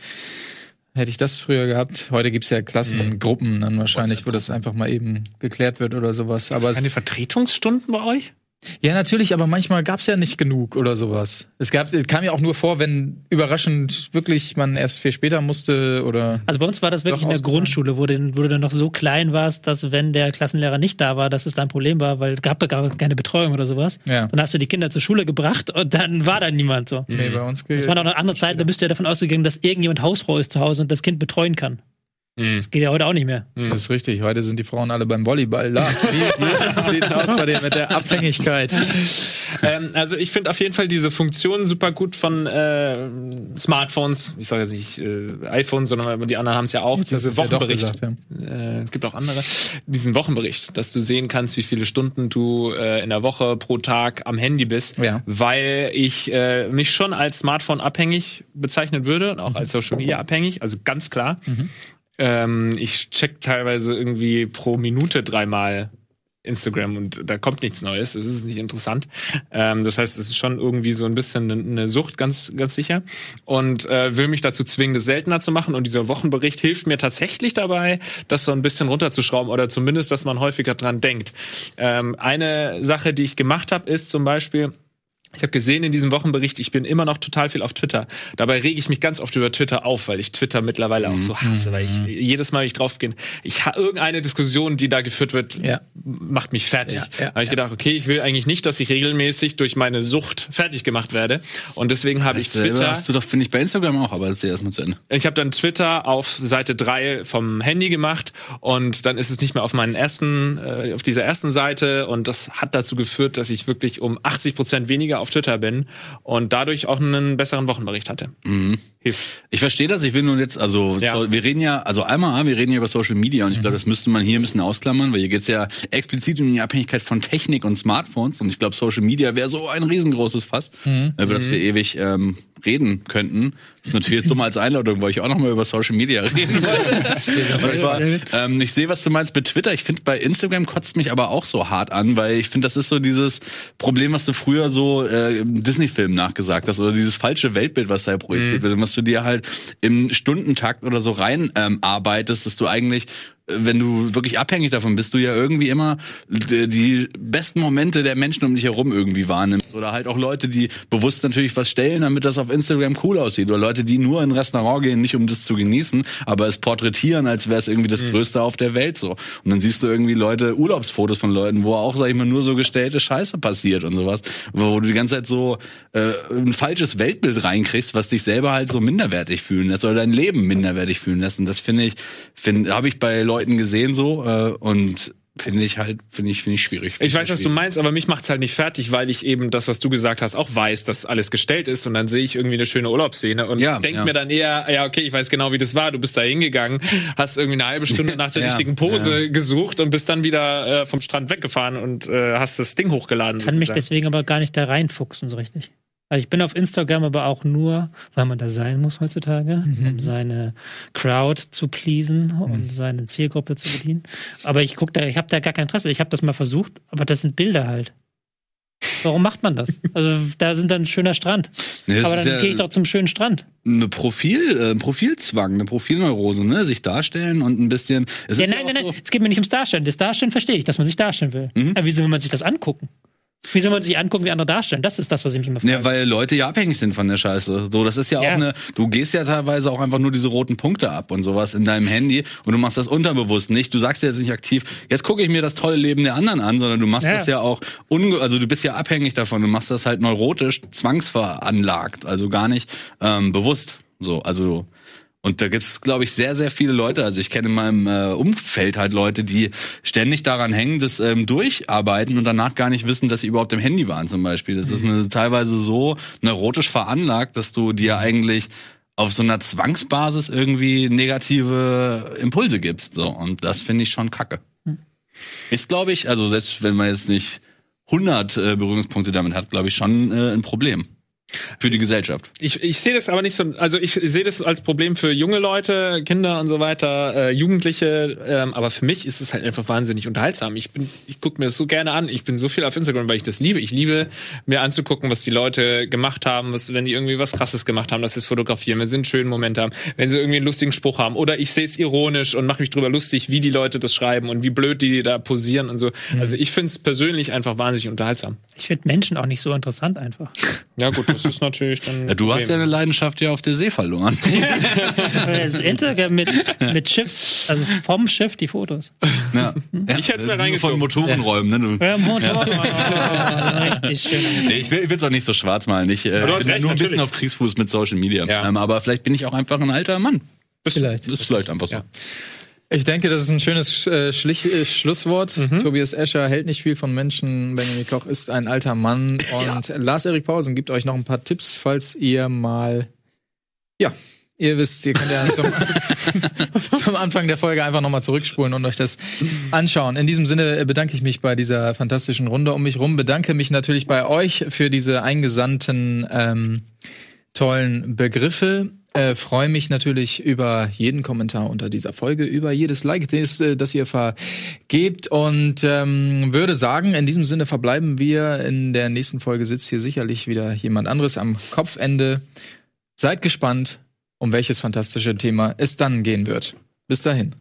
hätte ich das früher gehabt. Heute gibt's ja Klassengruppen dann wahrscheinlich, wo das einfach mal eben geklärt wird oder sowas. Aber es, Keine Vertretungsstunden bei euch? Ja, natürlich, aber manchmal gab's ja nicht genug oder sowas. Es gab, es kam ja auch nur vor, wenn überraschend wirklich man erst viel später musste oder. Also bei uns war das wirklich in der. Grundschule, wo du, wo du dann noch so klein warst, dass wenn der Klassenlehrer nicht da war, dass es da ein Problem war, weil es gab gar keine Betreuung oder sowas. Ja. Dann hast du die Kinder zur Schule gebracht und dann war da niemand so. Nee, bei uns Das war noch eine andere Zeit, da bist du ja davon ausgegangen, dass irgendjemand hausfrau ist zu Hause und das Kind betreuen kann. Das geht ja heute auch nicht mehr. Das ist richtig. Heute sind die Frauen alle beim Volleyball. Lars, wie, wie sieht's aus bei dir mit der Abhängigkeit? Ähm, also ich finde auf jeden Fall diese Funktion super gut von äh, Smartphones. Ich sage jetzt nicht äh, iPhone, sondern die anderen haben es ja auch. Jetzt diese du's ja Wochenbericht. gesagt, äh, es gibt auch andere. Diesen Wochenbericht, dass du sehen kannst, wie viele Stunden du äh, in der Woche pro Tag am Handy bist. Ja. Weil ich äh, mich schon als Smartphone abhängig bezeichnen würde und auch Mhm. als Social Media abhängig. Also ganz klar. Ähm, ich check teilweise irgendwie pro Minute dreimal Instagram und da kommt nichts Neues. Das ist nicht interessant. Ähm, das heißt, es ist schon irgendwie so ein bisschen eine, eine Sucht, ganz, ganz sicher. Und äh, will mich dazu zwingen, das seltener zu machen. Und dieser Wochenbericht hilft mir tatsächlich dabei, das so ein bisschen runterzuschrauben oder zumindest, dass man häufiger dran denkt. Ähm, eine Sache, die ich gemacht habe, ist zum Beispiel, ich habe gesehen in diesem Wochenbericht, ich bin immer noch total viel auf Twitter. Dabei rege ich mich ganz oft über Twitter auf, weil ich Twitter mittlerweile auch so hasse, weil ich jedes Mal, wenn ich draufgehe, ich irgendeine Diskussion, die da geführt wird, Ja. macht mich fertig. Ja, ja, da habe ich gedacht, okay, ich will eigentlich nicht, dass ich regelmäßig durch meine Sucht fertig gemacht werde. Und deswegen habe ich Twitter. hast du doch, finde ich, bei Instagram auch, aber erzähl erstmal zu Ende. Ich habe dann Twitter auf Seite 3 vom Handy gemacht und dann ist es nicht mehr auf meinen ersten, äh, auf dieser ersten Seite und das hat dazu geführt, dass ich wirklich um 80 Prozent weniger auf Twitter bin und dadurch auch einen besseren Wochenbericht hatte. Hilft. Ich verstehe das, ich will nur jetzt, also Ja. so, wir reden ja, also einmal, wir reden ja über Social Media und ich glaube, das müsste man hier ein bisschen ausklammern, weil hier geht's ja explizit um die Abhängigkeit von Technik und Smartphones und ich glaube, Social Media wäre so ein riesengroßes Fass, über das wir ewig ähm, reden könnten. Das ist natürlich jetzt dumm als Einladung, weil ich auch nochmal über Social Media reden wollte. Zwar, ähm, ich sehe, was du meinst mit Twitter. Ich finde, bei Instagram kotzt mich aber auch so hart an, weil ich finde, das ist so dieses Problem, was du früher so äh, im Disney-Film nachgesagt hast oder dieses falsche Weltbild, was da projiziert wird und was du dir halt im Stundentakt oder so rein ähm, arbeitest, dass du eigentlich wenn du wirklich abhängig davon bist, du ja irgendwie immer die, besten Momente der Menschen um dich herum irgendwie wahrnimmst. Oder halt auch Leute, die bewusst natürlich was stellen, damit das auf Instagram cool aussieht. Oder Leute, die nur in ein Restaurant gehen, nicht um das zu genießen, aber es porträtieren, als wäre es irgendwie das Größte auf der Welt so. Und dann siehst du irgendwie Leute, Urlaubsfotos von Leuten, wo auch, sag ich mal, nur so gestellte Scheiße passiert und sowas. Wo du die ganze Zeit so äh, ein falsches Weltbild reinkriegst, was dich selber halt so minderwertig fühlen lässt oder dein Leben minderwertig fühlen lässt. Und das finde ich, finde, habe ich bei Leuten gesehen so äh, und finde ich halt, finde ich, finde ich schwierig. Find Ich weiß, was du schwierig. meinst, aber mich macht's halt nicht fertig, weil ich eben das, was du gesagt hast, auch weiß, dass alles gestellt ist und dann sehe ich irgendwie eine schöne Urlaubsszene und Ja, denk ja. mir dann eher, ja, okay, ich weiß genau, wie das war. Du bist da hingegangen, hast irgendwie eine halbe Stunde nach der Ja, richtigen Pose gesucht und bist dann wieder äh, vom Strand weggefahren und äh, hast das Ding hochgeladen. kann mich sozusagen. deswegen aber gar nicht da reinfuchsen so richtig. Also ich bin auf Instagram aber auch nur, weil man da sein muss heutzutage, um seine Crowd zu pleasen und seine Zielgruppe zu bedienen. Aber ich guck da, ich habe da gar kein Interesse. Ich habe das mal versucht, aber das sind Bilder halt. Warum macht man das? Also da sind dann ein schöner Strand. Nee, aber dann ja gehe ich doch zum schönen Strand. eine Profil, äh, ein Profilzwang, eine Profilneurose, ne? Sich darstellen und ein bisschen. Es Ja, ist nein, auch nein, nein. so- Es geht mir nicht ums Darstellen. Das Darstellen verstehe ich, dass man sich darstellen will. Aber wie soll man sich das angucken? Wie soll man sich angucken, wie andere darstellen? Das ist das, was ich mich immer frage. Ja, weil Leute ja abhängig sind von der Scheiße. So, das ist ja, Ja. auch eine, du gehst ja teilweise auch einfach nur diese roten Punkte ab und sowas in deinem Handy und du machst das unterbewusst nicht. Du sagst ja jetzt nicht aktiv, jetzt gucke ich mir das tolle Leben der anderen an, sondern du machst Ja. das ja auch, unge also du bist ja abhängig davon, du machst das halt neurotisch, zwangsveranlagt, also gar nicht ähm, bewusst. So, also und da gibt's, glaube ich, sehr, sehr viele Leute. Also ich kenne in meinem äh, Umfeld halt Leute, die ständig daran hängen, das ähm, durcharbeiten und danach gar nicht wissen, dass sie überhaupt im Handy waren zum Beispiel. Das ist eine, teilweise so neurotisch veranlagt, dass du dir eigentlich auf so einer Zwangsbasis irgendwie negative Impulse gibst. So. Und das finde ich schon kacke. Ist, glaube ich, also selbst wenn man jetzt nicht 100 äh, Berührungspunkte damit hat, glaube ich, schon äh, ein Problem. Für die Gesellschaft. Ich, ich sehe das aber nicht so, also ich sehe das als Problem für junge Leute, Kinder und so weiter, äh, Jugendliche, ähm, aber für mich ist es halt einfach wahnsinnig unterhaltsam. Ich bin, ich gucke mir das so gerne an. Ich bin so viel auf Instagram, weil ich das liebe. Ich liebe mir anzugucken, was die Leute gemacht haben, was, wenn die irgendwie was krasses gemacht haben, dass sie es fotografieren, wenn sie einen schönen Moment haben, wenn sie irgendwie einen lustigen Spruch haben. Oder ich sehe es ironisch und mache mich drüber lustig, wie die Leute das schreiben und wie blöd die da posieren und so. Also ich finde es persönlich einfach wahnsinnig unterhaltsam. Ich finde Menschen auch nicht so interessant einfach. Ja gut, das ist natürlich dann. Ja, du hast ja eine Leidenschaft ja auf der See verloren. Das Instagram mit, mit Schiffs, also vom Schiff die Fotos. Ja. Ich hätt's mir Du reingezogen. Von Motorenräumen, ne? Ja, Motor. Oh, richtig schön. Nee, ich will es auch nicht so schwarz malen. Ich äh, bin ja recht, nur ein bisschen natürlich. auf Kriegsfuß mit Social Media. Ja. Ähm, aber vielleicht bin ich auch einfach ein alter Mann. Vielleicht. Das ist vielleicht einfach so. Ja. Ich denke, das ist ein schönes äh, Schlich äh, Schlusswort. Tobias Escher hält nicht viel von Menschen. Benjamin Koch ist ein alter Mann. Und Lars-Erik Pausen gibt euch noch ein paar Tipps, falls ihr mal, ja, ihr wisst, ihr könnt ja zum, zum Anfang der Folge einfach nochmal zurückspulen und euch das anschauen. In diesem Sinne äh, bedanke ich mich bei dieser fantastischen Runde um mich rum. Bedanke mich natürlich bei euch für diese eingesandten ähm, tollen Begriffe. Äh, Freue mich natürlich über jeden Kommentar unter dieser Folge, über jedes Like, das, äh, das ihr vergebt und ähm, würde sagen, in diesem Sinne verbleiben wir. In der nächsten Folge sitzt hier sicherlich wieder jemand anderes am Kopfende. Seid gespannt, um welches fantastische Thema es dann gehen wird. Bis dahin.